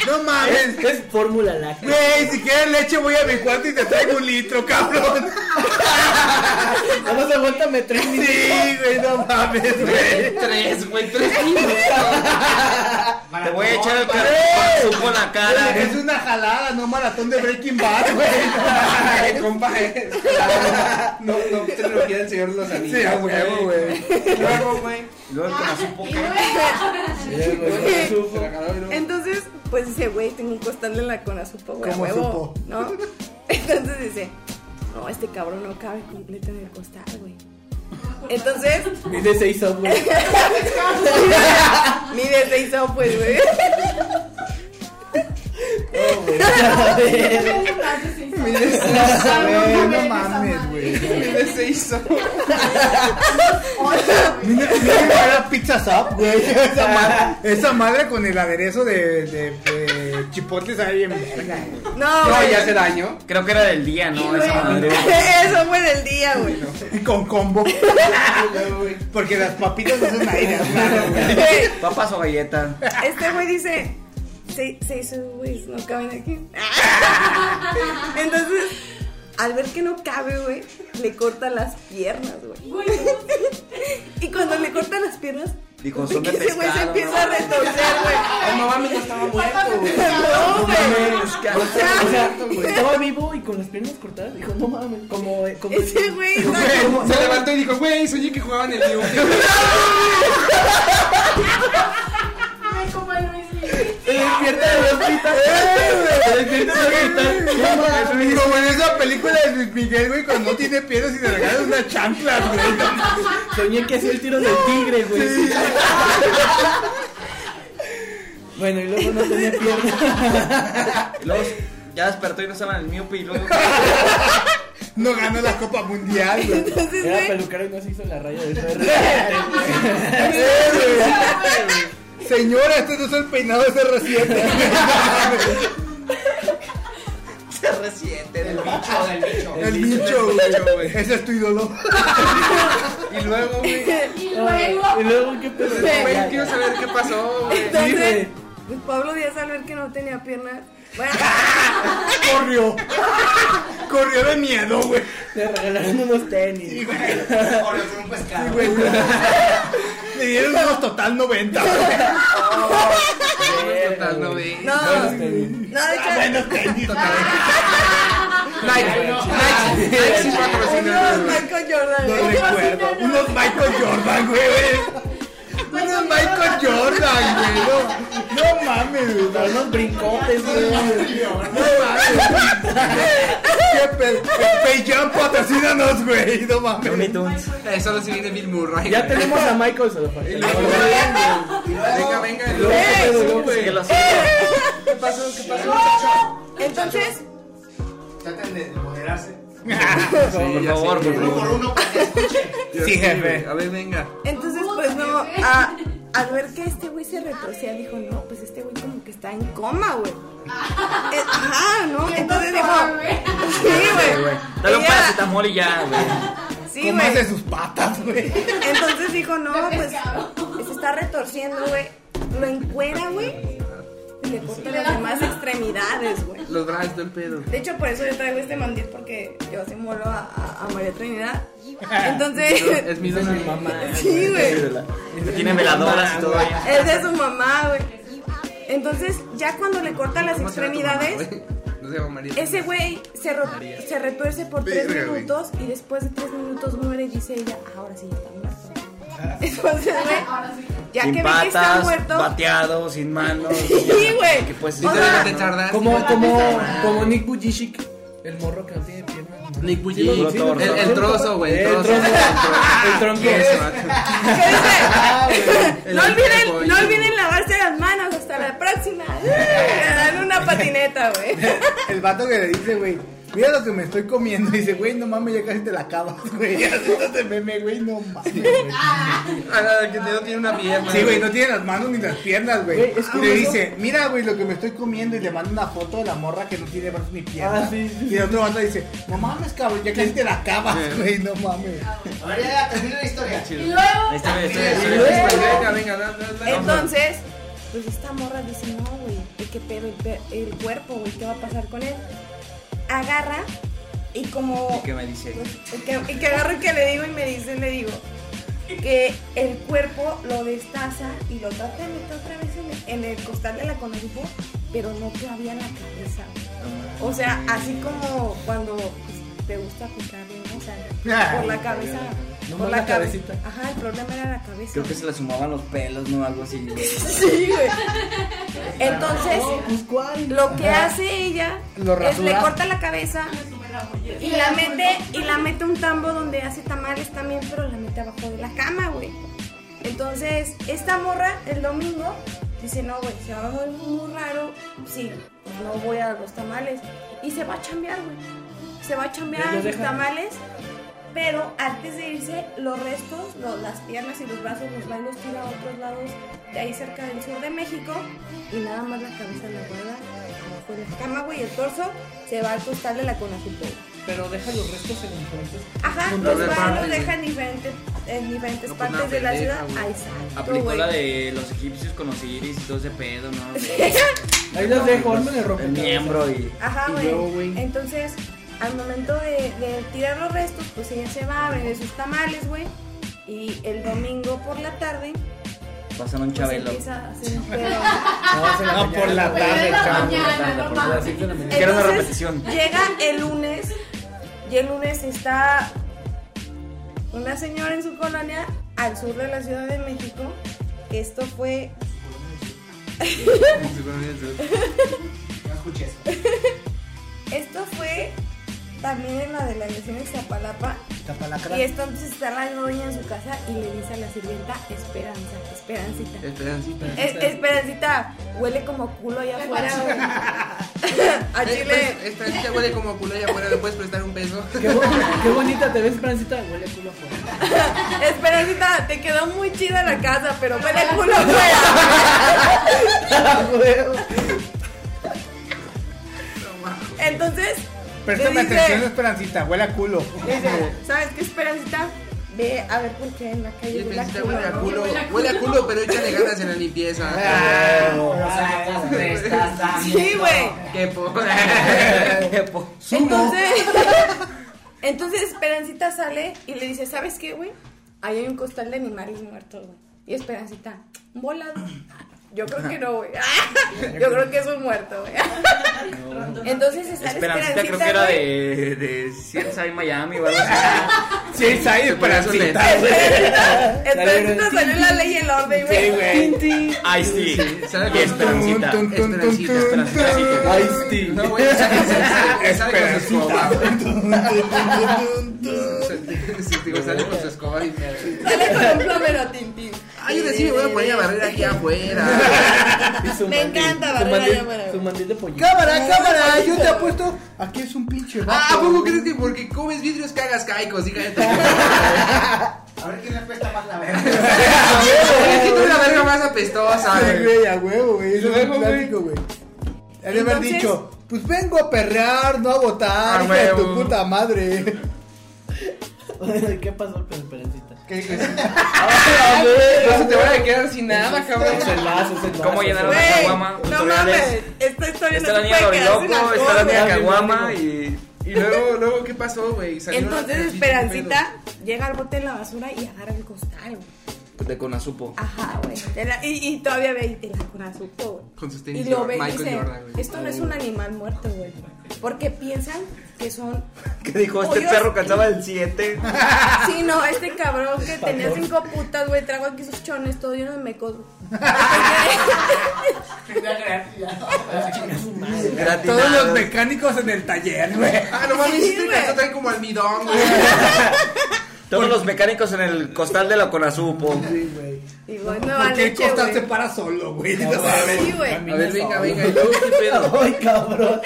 S2: No mames.
S5: Es, es fórmula láctea.
S2: Güey, si quieres leche voy a mi cuarto y te traigo un litro, cabrón.
S5: Nada más aguántame tres minutos.
S2: Sí, güey, no mames, güey.
S1: Tres, güey, tres minutos.
S6: Te voy a echar el supo en la cara.
S2: Es una jalada, no maratón de Breaking Bad, güey.
S1: Compa, eh. No, no, trilogía del Señor de los Anillos.
S2: Sí, a huevo, güey.
S1: Luego, güey.
S6: Luego la supo
S7: Y
S6: que.
S1: la y luego-
S4: Entonces, pues dice, güey, tengo un costal de la conazupo, güey, a
S2: ¿Cómo
S4: huevo,
S2: supo?
S4: ¿no? Entonces dice, no, este cabrón no cabe completo en el costal, güey. Entonces,
S5: Mide seis up, güey.
S4: mide seis pues, güey.
S5: Güey.
S2: Güey, no mames, güey. Pizza güey. Esa madre, esa madre con el aderezo de, de, ahí en verga.
S4: No,
S1: ya hace daño.
S6: Creo que era del día, ¿no? Esa madre.
S4: Eso fue del día, güey.
S2: Y con combo. Porque las papitas no son aire. Güey,
S6: Papas o galletas.
S4: Este güey dice, se, se hizo, güey, no caben aquí. Entonces, al ver que no cabe, güey, le corta las piernas, güey. Y cuando le corta las piernas,
S6: Dijo, son de
S4: ese güey se
S6: pescado.
S4: empieza a retorcer, güey.
S1: Ay, no mames, no estaba muerto, güey.
S4: No, güey.
S5: O sea, estaba vivo y con las piernas cortadas. Dijo, no mames. Como. como
S4: Ese güey
S1: Se levantó y dijo, güey, soñé que jugaban el New.
S5: Se despierta del hospital. Se despierta.
S2: Como en esa película de Luis Miguel, güey, cuando no tiene piernas y le regalas una chancla, güey.
S5: Soñé que hacía el tiro del tigre, güey. Bueno, y luego no tenía piernas.
S6: Luego ya despertó y no estaba en el miope y luego.
S2: No ganó la Copa Mundial, güey.
S4: Entonces,
S5: Era peluquero y no se hizo la raya de CR.
S2: Señora, este no es el peinado de ese reciente.
S6: Se resiente del bicho, del bicho.
S2: El bicho, güey. Ese es tu ídolo.
S1: Y luego, güey.
S7: Y luego.
S5: Y luego, ¿qué?
S1: Güey, quiero saber qué pasó, güey.
S4: entonces, pues Pablo Díaz al ver que no tenía piernas, bueno,
S2: Corrió. Corrió de miedo, güey.
S5: Le regalaron unos tenis.
S2: Sí, güey. Le dieron unos total 90, güey.
S1: Total, no vi.
S4: no,
S5: Buenos tenis.
S4: no,
S2: Buenos tenis.
S1: Nike, Nike, Nike sí patrocina,
S4: unos. Michael Jordan,
S2: No recuerdo. Unos Michael Jordan, güey. Michael Jordan, güey. No, no mames, güey.
S5: Unos brincotes, güey.
S2: No mames. ¿Qué pedo? Patrocínanos, güey. No mames.
S6: Looney Tunes.
S1: Eh, Solo si viene Bill Murray.
S5: Ya
S1: güey.
S5: tenemos a Michael
S1: Venga, venga. y luego,
S5: ¿qué pedo,
S1: sí,
S5: güey?
S1: güey.
S6: Lo.
S1: ¿Qué pasó? ¿Qué pasó?
S4: Entonces,
S8: Traten de moderarse.
S6: Por favor, por
S8: Uno por
S6: favor.
S8: uno para que escuche.
S2: Sí, jefe.
S1: A ver, venga.
S4: entonces pues no, a- al ver que este güey se retorcía, dijo, no, pues este güey como que está en coma, güey. Eh, Ajá, ¿no? Entonces dijo, sí, güey.
S6: Dale un
S4: Ella-
S6: paracetamol y ya, güey.
S4: Sí,
S2: ¿Cómo hace
S4: güey.
S2: sus patas, güey?
S4: Entonces dijo, no, pues se está retorciendo, güey. Lo encuera, güey. Y le corta las demás extremidades, güey.
S1: Los brazos del pedo.
S4: De hecho, por eso yo traigo este mandil porque yo así molo a, a, a María Trinidad. Entonces,
S1: Es mi don mamá.
S4: sí, güey.
S6: Tiene veladoras y todo ahí.
S4: Es de su mamá, güey. Entonces, ya cuando le cortan las
S1: ¿Cómo se llama tu mamá,
S4: extremidades, ese güey se, se retuerce por tres minutos y después de tres minutos muere y dice ella, ahora sí está muerto. Entonces, güey,
S7: Ahora sí.
S4: Ya
S6: sin
S4: que ve que está
S6: patas,
S4: muerto.
S6: bateado, sin manos.
S4: Sí, güey.
S6: Que pues
S1: Literalmente tardas.
S5: Como, como, como Nick Bujicic, el morro que no tiene piernas.
S1: Nick
S5: Sí,
S1: Bujicic.
S5: sí,
S1: El- el trozo, güey, el
S5: El
S1: trozo.
S5: El tronco.
S1: Ese vato.
S4: ¿Qué dice?
S1: El
S4: No olviden, no olviden lavarse las manos. Hasta la próxima. Le dan una patineta, güey.
S2: El vato que le dice, güey, mira lo que me estoy comiendo. Dice, güey, no mames, ya casi te la acabas, güey. Así te meme, güey, no mames, güey.
S1: Ah, que no tiene una pierna.
S2: Sí, güey, no tiene las manos ni las piernas, güey.
S5: Güey, es
S2: Y le dice, mira, güey, lo que me estoy comiendo. Y le manda una foto de la morra que no tiene brazos ni piernas.
S5: Ah, sí, sí,
S2: Y el otro vato dice, no mames, cabrón, ya casi te la acabas, güey, no mames.
S8: A ver, ya, termina la historia.
S7: Y luego.
S6: Ahí está, ahí está,
S1: Sí,
S6: ahí
S1: sí,
S6: está.
S1: sí, Venga, venga, da, da, da.
S4: Entonces, pues esta morra dice, no, güey, ¿y ¿qué pedo? El, pe- el cuerpo, güey, ¿qué va a pasar con él? Agarra y como...
S6: ¿Y qué me dice?
S4: pues, y que, y que agarro y que le digo y me dice, le digo, que el cuerpo lo destaza y lo trata de meter otra vez en el, en costal de la conazupo, pero no cabía la cabeza. O sea, así como cuando pues, te gusta picarle, ¿no? O sea, por la cabeza.
S5: Nomás
S4: por
S5: la cabecita.
S4: Ajá, el problema era la cabeza.
S6: Creo que se le sumaban los pelos, ¿no? Algo así.
S4: Sí, güey. Entonces,
S5: Pues, ¿cuál?
S4: lo que hace ella
S2: Lo
S4: es le corta la cabeza y la mete y la mete un tambo donde hace tamales también, pero la mete abajo de la cama, güey. Entonces, esta morra el domingo dice, no, güey, se va a ver muy raro, sí, pues no voy a los tamales. Y se va a chambear, güey. Se va a chambear los tamales, pero antes de irse, los restos, las piernas y los brazos los va y los tira a otros lados, de ahí cerca del sur de México, y nada más la cabeza la guarda abajo de la cama, güey, y el torso se va al costal de la Conazupo.
S5: Pero deja los restos en diferentes.
S4: Ajá, los va los deja en diferentes, en diferentes
S1: No,
S4: partes de la ciudad. Ahí está.
S6: Aplicó la de los egipcios con Osiris y todo ese pedo, ¿no?
S5: Ahí los dejo, armen el
S6: El miembro y.
S4: Ajá, güey. Entonces, al momento de, de tirar los restos, pues ella se va a vender sus tamales, güey. Y el domingo por la tarde,
S6: Pasan un
S4: pues
S6: chabelo.
S4: empieza a hacer un pedo.
S5: No,
S2: por la tarde, cabrón.
S6: Quiero una repetición.
S4: Llega el lunes y el lunes está una señora en su colonia al sur de la Ciudad de México. Esto fue esto fue también en la delegación de Zapalapa.
S2: Tapalacra.
S4: Y entonces está la doña en su casa y le dice a la sirvienta Esperanza, Esperancita.
S1: Esperancita.
S4: Es- Esperancita, huele como culo allá afuera. a Chile.
S1: pues, Esperancita huele como culo allá afuera, ¿le puedes prestar un peso?
S5: Qué, bo- qué bonita te ves, Francita. Huele culo afuera.
S4: Esperancita, te quedó muy chida la casa, pero huele culo afuera. Entonces,
S2: Préstame atención, Esperancita, huele a culo.
S4: Dice, ¿sabes qué, Esperancita? Ve a ver por qué en la calle huele a
S1: Esperancita
S4: culo.
S1: huele a
S4: ¿no?
S1: culo. Huele a culo, pero échale ganas en la limpieza.
S8: Dame.
S4: Sí, güey.
S1: Qué po.
S6: Qué po-
S4: Entonces, entonces Esperancita sale y le dice, ¿sabes qué, güey? Ahí hay un costal de animales muertos, güey. Y Esperancita, un volado. Yo creo que no, güey. Yo creo que es un muerto, güey. Entonces se sale
S6: Esperancita creo que
S4: Esperancita,
S6: era de, de CSI Miami o algo así.
S2: Ahí, Esperancita.
S4: Esperancita, Esperancita salió en la ley y el orden,
S2: Sí,
S4: güey.
S6: Ay, sí.
S1: ¿Sabe
S6: Y? Esperancita.
S1: Esperancita,
S6: Esperancita.
S5: sí.
S1: No, güey. Sí, digo, sale con su escoba y
S4: Sale con un plomero tintín.
S1: Ay, yo me voy a poner a barrer aquí afuera.
S4: Me
S5: mandil-
S4: encanta
S5: su
S4: barrer
S5: mandil-
S4: allá afuera.
S5: Su mandil de pollito.
S2: Cámara, cámara, yo te apuesto. Aquí es un pinche vato.
S1: Ah, ¿a poco crees que porque comes vidrios cagas caicos? Tu
S8: A ver quién le presta más la verga.
S1: Es que tú la verga más apestosa,
S2: Sí,
S1: güey.
S2: güey, a huevo, güey. Eso es un
S1: güey.
S2: clásico, güey. Ha de haber dicho, pues vengo a perrear, no a votar,
S1: Ah,
S2: tu puta madre.
S5: ¿Qué pasó con Esperancita?
S2: ¿Qué, qué, qué?
S1: No se te vaya a quedar sin nada, cabrón.
S5: Es el lazo, es el lazo.
S6: ¿Cómo llenaron la
S4: Güey,
S6: caguama?
S4: no mames, esta historia
S6: Está
S4: no
S6: la
S4: se puede quedar sin
S6: Loriloco, está la
S4: alcohol,
S6: niña. Caguama y.
S1: Y luego, luego, ¿qué pasó, güey?
S4: Entonces
S1: una-
S4: Esperancita llega al bote de la basura y agarra el costal, güey.
S6: De Conazupo.
S4: Ajá, güey. de Y, y todavía ve y la conazupo, güey.
S1: Con sus
S4: Y
S1: tenis
S4: lo ve y
S1: Michael
S4: dice,
S1: Jordan, güey.
S4: esto no es un animal muerto, güey. Porque piensan que son...
S6: Que dijo, este
S4: Pollos.
S6: perro calzaba el 7.
S4: Sí, no, este cabrón que tenía cinco putas, güey, trago aquí sus chones, todo lleno de mecos.
S2: Todos los mecánicos en el taller, güey.
S1: Ah, no mames, este trae como almidón, güey.
S6: Todos los mecánicos en el costal de la Conazupo.
S4: Y güey, me va
S2: Porque el
S4: leche,
S2: costal se para solo, güey.
S4: Sí, güey.
S1: A ver, venga, venga, y luego qué pedo.
S5: Ay, cabrón.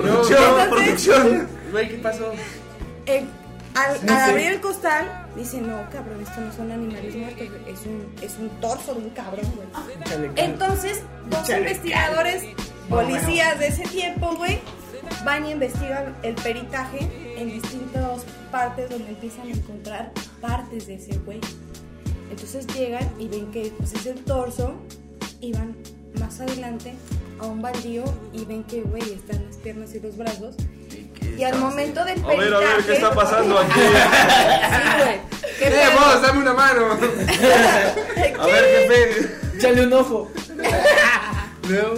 S6: Producción, producción.
S1: Güey, ¿qué pasó?
S4: Eh, al, al abrir el costal, dice, no, cabrón, esto no son animales muertos, es un, es un torso de un cabrón, güey. Entonces, dos investigadores, policías de ese tiempo, güey, van y investigan el peritaje en distintas partes donde empiezan a encontrar partes de ese güey. Entonces llegan y ven que pues, es el torso y van más adelante a un baldío y ven que, güey, están las piernas y los brazos. Y al momento del
S6: A ver, a ver, ¿qué está pasando aquí?
S4: Sí, güey. ¿Qué
S1: ¡Eh, vos, dame una mano!
S6: A ver, jefe.
S5: Échale un ojo.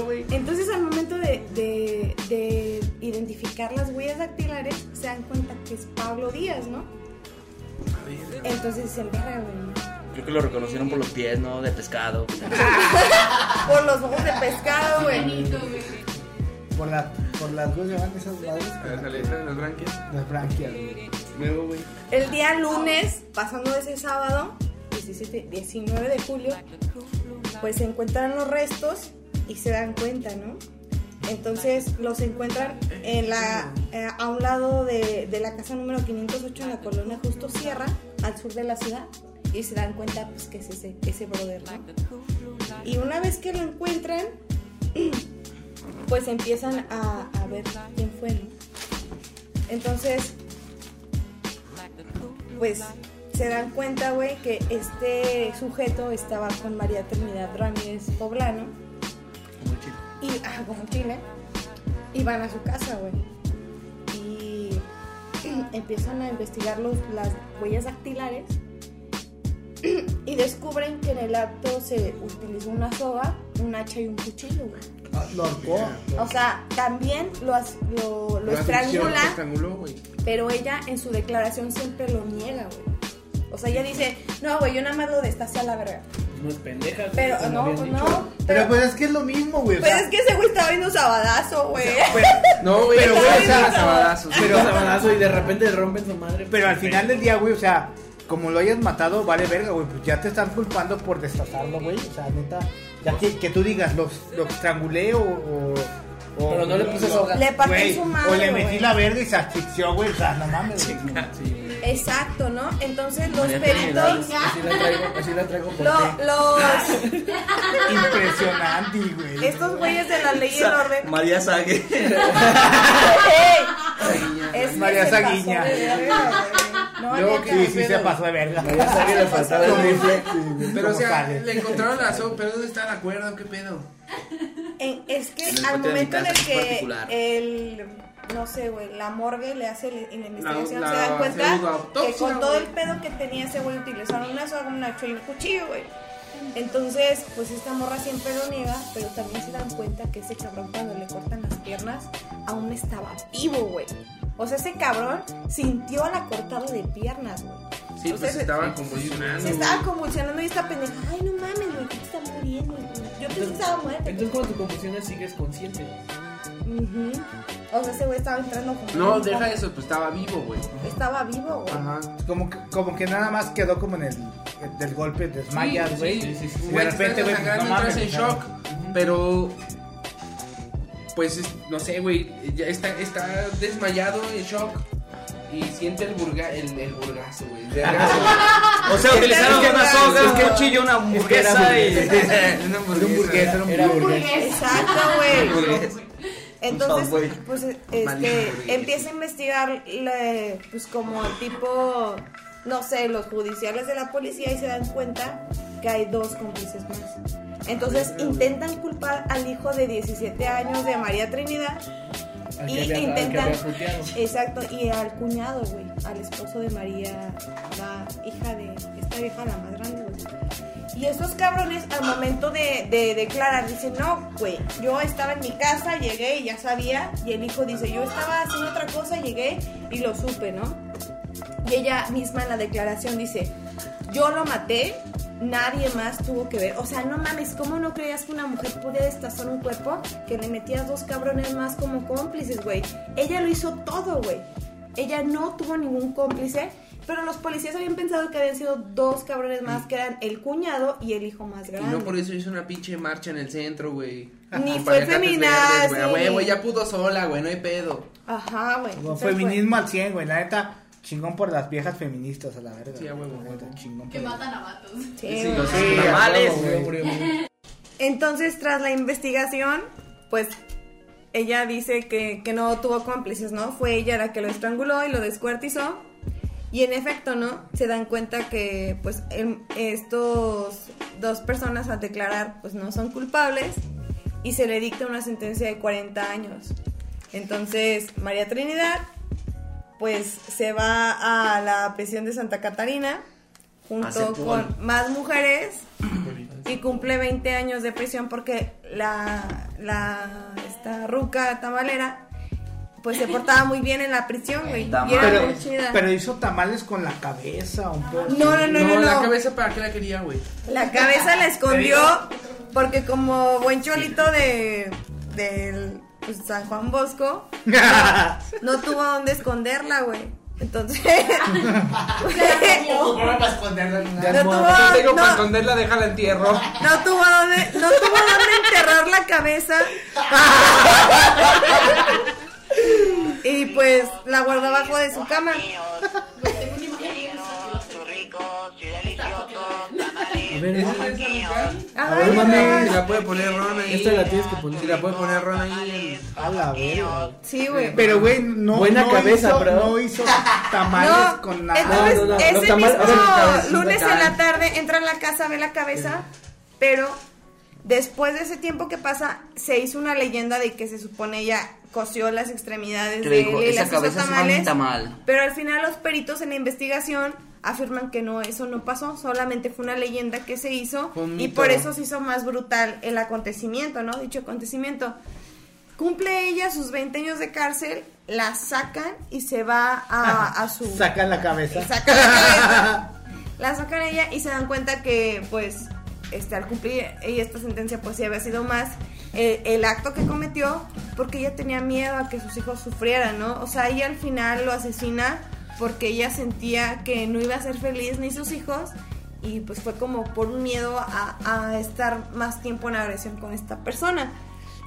S1: Güey.
S4: Entonces al momento de- de identificar las huellas dactilares, se dan cuenta que es Pablo Díaz, ¿no? Entonces dicen, verga, güey.
S6: Creo que lo reconocieron por los pies, ¿no? De pescado.
S4: Por los ojos de pescado, güey.
S2: Por, la, por las dos llaman esas madres.
S1: Las aletas, las branquias.
S2: Las branquias, güey.
S1: Luego, güey.
S4: El día lunes, pasando ese sábado, 17, 19 de julio, pues se encuentran los restos y se dan cuenta, ¿no? Entonces los encuentran eh, a un lado de, la casa número 508 en la colonia Justo Sierra, al sur de la ciudad, y se dan cuenta pues que es ese, brother. Y una vez que lo encuentran, pues empiezan a, a ver quién fue, ¿no? Entonces, pues se dan cuenta, güey, que este sujeto estaba con María Trinidad Ramírez Poblano. Y, ah, como Chile. Y van a su casa, güey. Y empiezan a investigar los, las huellas dactilares. Y descubren que en el acto se utilizó una soga, un hacha y un cuchillo, güey.
S2: Ah, Lo ahorcó.
S4: O sea, también lo, lo, lo estrangula. Pero ella en su declaración siempre lo niega, güey. O sea, ella dice, no, güey, yo nada más lo destacé a la verga.
S5: No es pendeja. güey,
S4: Pero no, pues
S5: dicho.
S4: no.
S2: Pero pues es que es lo mismo, güey. o
S4: Pero
S2: sea,
S4: es que ese güey estaba viendo sabadazo, güey.
S1: No, güey,
S2: Pero, güey, o sea,
S1: sabadazos.
S5: Pero sabadazo y de repente rompen su madre.
S2: Pero al final del día, güey, o sea, como lo hayas matado, vale verga, güey. Pues ya te están culpando por destazarlo, güey. O sea, neta, ya que, que tú digas, lo, lo estrangulé o, o, o-
S5: Pero no le puse soga.
S4: Le partí su madre,
S2: O le metí la verga y se asfixió, güey. O sea, no mames, güey.
S4: Exacto, ¿no? Entonces los
S6: María
S4: peritos,
S5: Así la traigo, así la traigo por
S4: lo- los,
S2: Impresionante, güey.
S4: estos güeyes de la ley y el orden.
S6: María Sague.
S4: ¡Ey! Es que
S2: María
S4: se pasó
S2: Saguiña.
S4: de verga, güey. No,
S2: Luego
S4: neta.
S2: sí, sí se pasó de verga.
S5: María Sague le faltaba el rifle.
S1: Pero, o
S2: ¿Cómo
S1: sea,
S2: sale?
S1: le encontraron la soga, pero ¿dónde está la cuerda? ¿Qué pedo?
S4: En- es que
S6: En el
S4: al
S6: patio de mi
S4: momento en el
S6: es
S4: que
S6: particular.
S4: el no sé, güey, la morgue le hace en la investigación,
S1: La-
S4: se dan cuenta que con todo el pedo que tenía ese güey utilizaron una soga, un hacha y un cuchillo, güey. Entonces, pues esta morra siempre lo niega, pero también se dan cuenta que ese cabrón cuando le cortan las piernas aún estaba vivo, güey. O sea, ese cabrón sintió la cortada de piernas, güey.
S1: Sí,
S4: O
S1: pues se estaban convulsionando.
S4: Se estaba convulsionando y esta pendeja, ay, no mames, güey, está muriendo, güey. Yo pensé que estaba muerta.
S5: Entonces cuando te confusiones sigues consciente.
S4: Ujú. O sea, ese güey estaba entrando como.
S1: No, deja eso, pues estaba vivo, güey.
S4: Estaba vivo, güey.
S1: Ajá.
S2: Como que, como que nada más quedó como en el del golpe, desmayas, güey.
S1: sí, sí, sí.
S2: Y
S1: Güey,
S2: de
S1: te
S2: repente, güey, pues, no mames.
S1: entras en shock. Pero. Pues es- no sé, güey. Ya está, está desmayado en shock. Y siente el, burga, el, el burgazo, güey.
S6: O sea, utilizaron
S4: Es que
S6: una soga, un cuchillo, una hamburguesa y.
S1: Una hamburguesa.
S2: burgués, era un
S5: Era
S2: burgués.
S5: burgués.
S4: Exacto, güey. Entonces, pues este, empieza a investigar, pues como tipo, no sé, los judiciales de la policía y se dan cuenta que hay dos cómplices más. Entonces intentan culpar al hijo de 17 años de María Trinidad y
S5: había-
S4: intentan exacto y al cuñado güey al esposo de María la hija de esta vieja la más grande y estos cabrones al momento de, de declarar dicen no güey yo estaba en mi casa llegué y ya sabía y el hijo dice yo estaba haciendo otra cosa llegué y lo supe no y ella misma en la declaración dice, yo lo maté, nadie más tuvo que ver. O sea, no mames, ¿cómo no creías que una mujer podía destazar un cuerpo que le metías dos cabrones más como cómplices, güey? Ella lo hizo todo, güey. Ella no tuvo ningún cómplice, pero los policías habían pensado que habían sido dos cabrones más, que eran el cuñado y el hijo más
S1: Y
S4: grande.
S1: no por eso hizo una pinche marcha en el centro, güey.
S4: Ni fue feminazi.
S1: güey. A huevo, ya pudo sola, güey, no hay pedo.
S4: Ajá, güey. Fue.
S2: feminismo al 100, güey. La neta, chingón por las viejas feministas a la verga.
S1: Sí, huevo.
S2: chingón
S7: Que matan a vatos.
S4: Sí,
S6: Sí,
S4: güey.
S6: los
S2: Sí,
S6: tamales, güey.
S2: güey.
S4: Entonces, tras la investigación, pues ella dice que, que no tuvo cómplices, ¿no? Fue ella la que lo estranguló y lo descuartizó. Y en efecto, ¿no? Se dan cuenta que, pues, em- estos dos personas al declarar, pues, no son culpables y se le dicta una sentencia de 40 años. Entonces, María Trinidad, pues, se va a la prisión de Santa Catarina junto con más mujeres y cumple 20 años de prisión porque la, la esta ruca tamalera pues se portaba muy bien en la prisión, güey. Y era
S2: Pero,
S4: muy chida.
S2: pero hizo tamales con la cabeza, un poco.
S4: no, no, no, no,
S1: la
S4: no.
S1: cabeza para qué la quería, güey.
S4: La cabeza la escondió porque como buen cholito de del pues, San Juan Bosco no tuvo dónde esconderla, güey. Entonces
S8: ¿Cómo para esconderla en una-
S2: Ya
S4: no
S2: no,
S4: tuvo,
S1: Te digo,
S4: no-
S1: para esconderla, déjala entierro.
S4: No tuvo dónde, no tuvo dónde enterrar la cabeza. Y pues la guardó abajo de su cama.
S5: A ver,
S1: ¿Esa es esa ruca?
S4: Ajá,
S5: ver, mami.
S4: la-
S1: Si la puede poner Ron ahí.
S5: Esta la tienes que poner.
S1: Si la puede poner Ron ahí.
S2: A la verga.
S4: Sí, güey.
S2: Pero, güey, no,
S5: Buena
S2: no
S5: cabeza,
S2: hizo,
S5: bro.
S2: no hizo tamales
S4: No,
S2: con nada.
S4: entonces
S5: No, no, no,
S4: ese mismo
S5: a
S4: lunes en la tarde entra a la casa, ve la cabeza, pero después de ese tiempo que pasa, se hizo una leyenda de que se supone ella cosió las extremidades
S6: Que
S4: de
S6: dijo,
S4: él y
S6: esa
S4: las hizo tamales.
S6: tamal.
S4: Pero al final los peritos en la investigación afirman que no, eso no pasó, solamente fue una leyenda que se hizo y por eso se hizo más brutal el acontecimiento, ¿no? Dicho acontecimiento. Cumple ella sus 20 años de cárcel, la sacan y se va a, a su...
S2: Sacan la cabeza.
S4: sacan la cabeza, la sacan a ella y se dan cuenta que pues este al cumplir ella esta sentencia pues sí había sido más eh, el acto que cometió porque ella tenía miedo a que sus hijos sufrieran, ¿no? O sea, ella al final lo asesina porque ella sentía que no iba a ser feliz ni sus hijos y pues fue como por un miedo a, estar más tiempo en agresión con esta persona.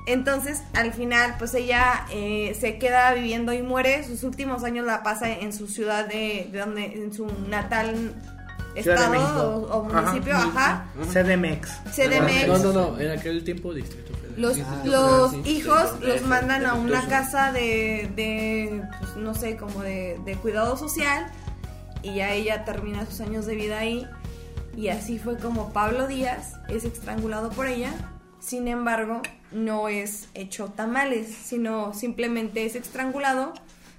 S4: Entonces, al final, pues ella eh, se queda viviendo y muere. Sus últimos años la pasa en su ciudad de, de donde, en su natal. Estado o, o municipio, ajá,
S2: CDMX.
S4: CDMX.
S5: No, no, no, en aquel tiempo Distrito Federal.
S4: Los,
S5: sí,
S4: los
S5: sí.
S4: hijos
S6: sí,
S4: los mandan a una casa de, de pues, no sé, como de, de cuidado social y ya ella termina sus años de vida ahí y así fue como Pablo Díaz es estrangulado por ella, sin embargo no es hecho tamales, sino simplemente es estrangulado,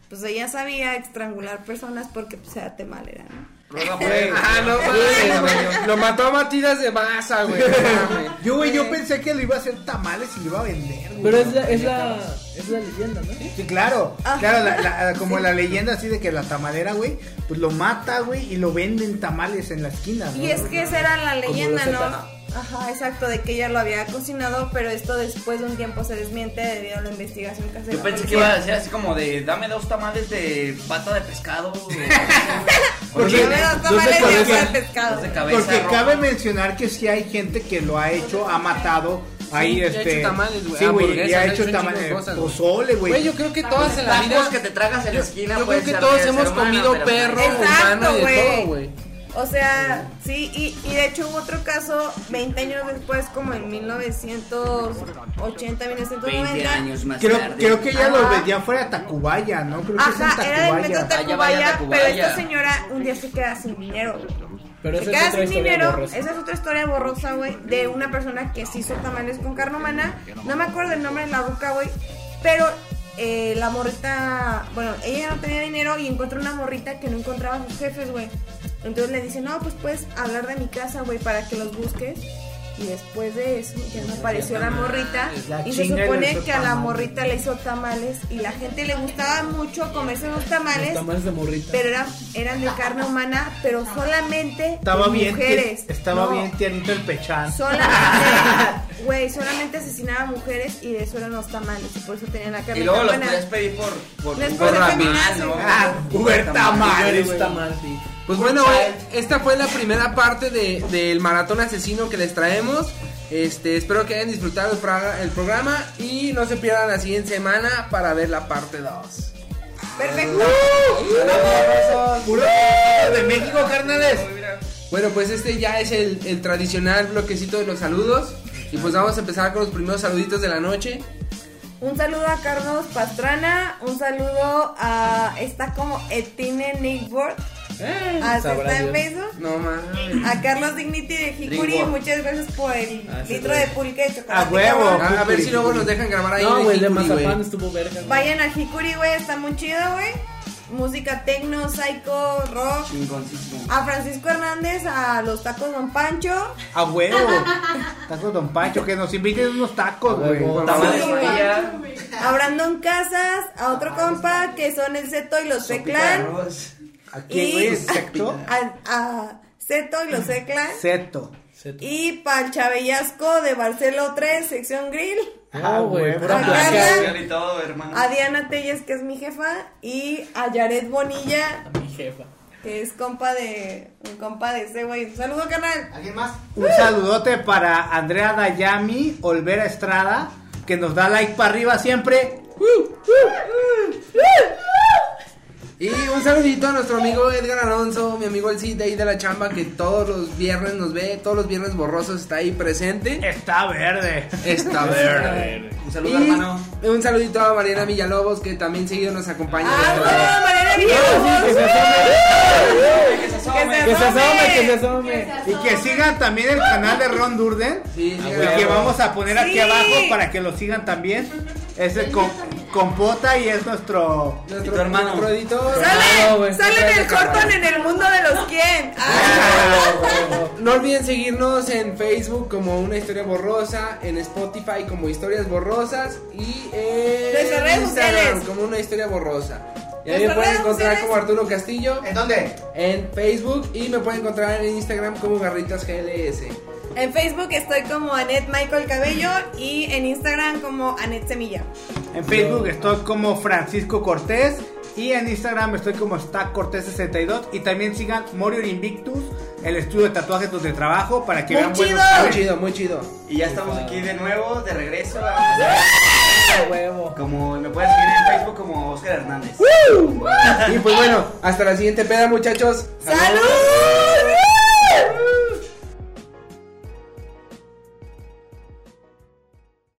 S4: pues ella sabía estrangular personas porque pues era tamalera, ¿no?
S1: Ah, no güey. Lo mató a batidas de masa, güey.
S2: Yo, güey, yo pensé que lo iba a hacer tamales y lo iba a vender, güey.
S5: Pero es la, es la, es la leyenda, ¿no?
S2: Sí, claro,
S4: Ajá.
S2: claro, la- la- como la leyenda así de que la tamalera, güey, pues lo mata, güey, y lo venden tamales en la esquina, ¿no?
S4: Y es que esa era la leyenda, ¿no? Ajá, exacto, de que ella lo había cocinado, pero esto después de un tiempo se desmiente debido a la investigación que hace
S6: Yo pensé que iba a ser así como de dame dos tamales de pata de pescado.
S2: Porque-
S4: tamales de
S5: cabeza.
S4: pescado.
S6: De cabeza
S2: cabe mencionar que sí hay gente que lo ha hecho, ha matado ahí
S1: Sí, ha
S2: este
S1: hecho tamales, güey,
S2: Sí, güey, y
S1: hamburguesas,
S2: ha
S1: ha
S2: hecho
S1: un
S2: tamales, pozole, güey.
S1: Güey, yo creo que todas en la vida.
S6: Que te tragas en la esquina.
S1: Yo creo que todos hemos comido perro, humano y de todo, güey.
S4: O sea, sí, y, y de hecho hubo otro caso 20 años después, como en 1980,
S6: 20
S4: 1990.
S6: años más
S2: Creo,
S6: tarde.
S2: creo que ya lo vendían fuera de Tacubaya, ¿no? Creo que es en
S4: Ajá, era del metro
S2: Tacubaya.
S4: Tacubaya,
S6: Tacubaya.
S4: pero esta señora un día se queda sin dinero.
S5: Pero
S4: se queda sin dinero,
S5: borrosa.
S4: esa es otra historia borrosa, güey, de una persona que se hizo tamales con carne humana. No me acuerdo el nombre de la ruca, güey, pero eh, la morrita, bueno, ella no tenía dinero y encontró una morrita que no encontraba a sus jefes, güey. Entonces le dice, no, pues puedes hablar de mi casa, güey, para que los busques. Y después de eso, ya no apareció la morrita.
S2: La
S4: Y se supone que a la
S2: tamales.
S4: morrita le hizo tamales. Y la gente le gustaba mucho comerse los tamales.
S5: Tamales de morrita.
S4: Pero eran, eran de carne humana, pero solamente
S2: Estaba bien,
S4: mujeres.
S2: estaba
S4: No,
S2: bien tiernito el pechán.
S4: Solamente, güey, solamente asesinaba mujeres y de eso eran los tamales. Y por eso tenían la carne
S6: Y luego
S4: tan
S6: los
S4: buena.
S6: podías pedir por. por.
S2: Ah,
S5: tamal.
S1: Pues bueno, güey, esta fue la primera parte de- del maratón asesino que les traemos. Este, espero que hayan disfrutado el, programa y no se pierdan la siguiente semana para ver la parte 2.
S4: Perfecto.
S2: Puro de México, carnales.
S1: Bueno, pues este ya es el, el tradicional bloquecito de los saludos. Y pues vamos a empezar con los primeros saluditos de la noche.
S4: Un saludo a Carlos Pastrana. Un saludo a. Está como Etine Nickboard. A
S5: sabrá
S4: está en
S5: Dios.
S4: Facebook.
S1: No mames.
S4: A Carlos Dignity de Hikuri,
S6: Ringworld.
S4: muchas gracias por el
S5: Ah,
S4: litro de pulque de chocolate.
S2: A huevo.
S4: cabrón.
S1: A, a ver si luego nos dejan grabar ahí.
S5: No, güey, de mazapán estuvo verga.
S4: Vayan a Hikuri, güey, está muy chido, güey. Música tecno, psycho, rock.
S6: Chingoncísimo.
S4: A Francisco Hernández, a los tacos Don Pancho.
S2: A huevo. Tacos Don Pancho, que nos inviten unos tacos, güey.
S4: A Brandon Casas, a otro compa que son el Zeto y los
S6: sopita de
S4: Clan.
S6: arroz.
S2: ¿A quién, güey? ¿Secto?
S4: A, a Zeto y los Clan.
S2: Seto.
S4: Y para el Chabellasco de Barcelo 3, sección grill.
S2: Ah,
S5: No, güey, pura.
S6: Y todo, hermano.
S4: A Diana Telles, que es mi jefa. Y a Yaret Bonilla,
S5: A mi jefa.
S4: que es compa de. Un compa de ese güey. Un saludo, canal.
S8: ¿Alguien más?
S2: Un saludote para Andrea Dayami, Olvera Estrada, que nos da like para arriba siempre.
S1: Y un saludito a nuestro amigo Edgar Alonso, mi amigo el Cid de ahí de la chamba, que todos los viernes nos ve, todos los viernes borrosos está ahí presente.
S2: Está verde.
S1: Está verde.
S6: Un saludo,
S1: Y
S6: hermano.
S1: un saludito a Mariana Villalobos, que también seguido nos acompaña.
S4: ¡Ah, Mariana
S5: Que
S4: Villalobos!
S5: se asome.
S4: ¡Que
S5: Que se asome, que se
S4: asome!
S2: Y que sigan también el canal de Ron Durden.
S1: Sí,
S2: Y
S1: síganlo.
S2: que vamos a poner aquí
S4: Sí.
S2: abajo para que lo sigan también. Es el com- compota y es nuestro.
S1: Nuestro,
S6: hermano.
S1: nuestro editor.
S5: No,
S4: ¡Sale! ¡Sale en el Horton en el mundo de los quién! ¡Ah!
S1: No olviden seguirnos en Facebook como Una Historia Borrosa, en Spotify como Historias Borrosas y en Instagram
S4: sociales.
S1: como Una Historia Borrosa. Y ahí me pueden encontrar
S4: sociales.
S1: como Arturo Castillo
S8: ¿En dónde?
S1: en Facebook y me pueden encontrar en Instagram como Garritas GLS.
S4: En Facebook estoy como Anet Michael Cabello y en Instagram como Anet Semilla.
S2: En Facebook estoy como Francisco Cortés. Y en Instagram estoy como Stack Cortés 62 Y también sigan Morior Invictus, el estudio de tatuajes donde trabajo, para que
S4: Muy
S2: vean buenos.
S1: Muy chido, muy chido.
S6: Y ya estamos aquí de nuevo, de regreso.
S5: A huevo.
S6: Como me puedes seguir en Facebook como Oscar Hernández.
S1: Y pues bueno, hasta la siguiente peda muchachos.
S4: ¡Salud!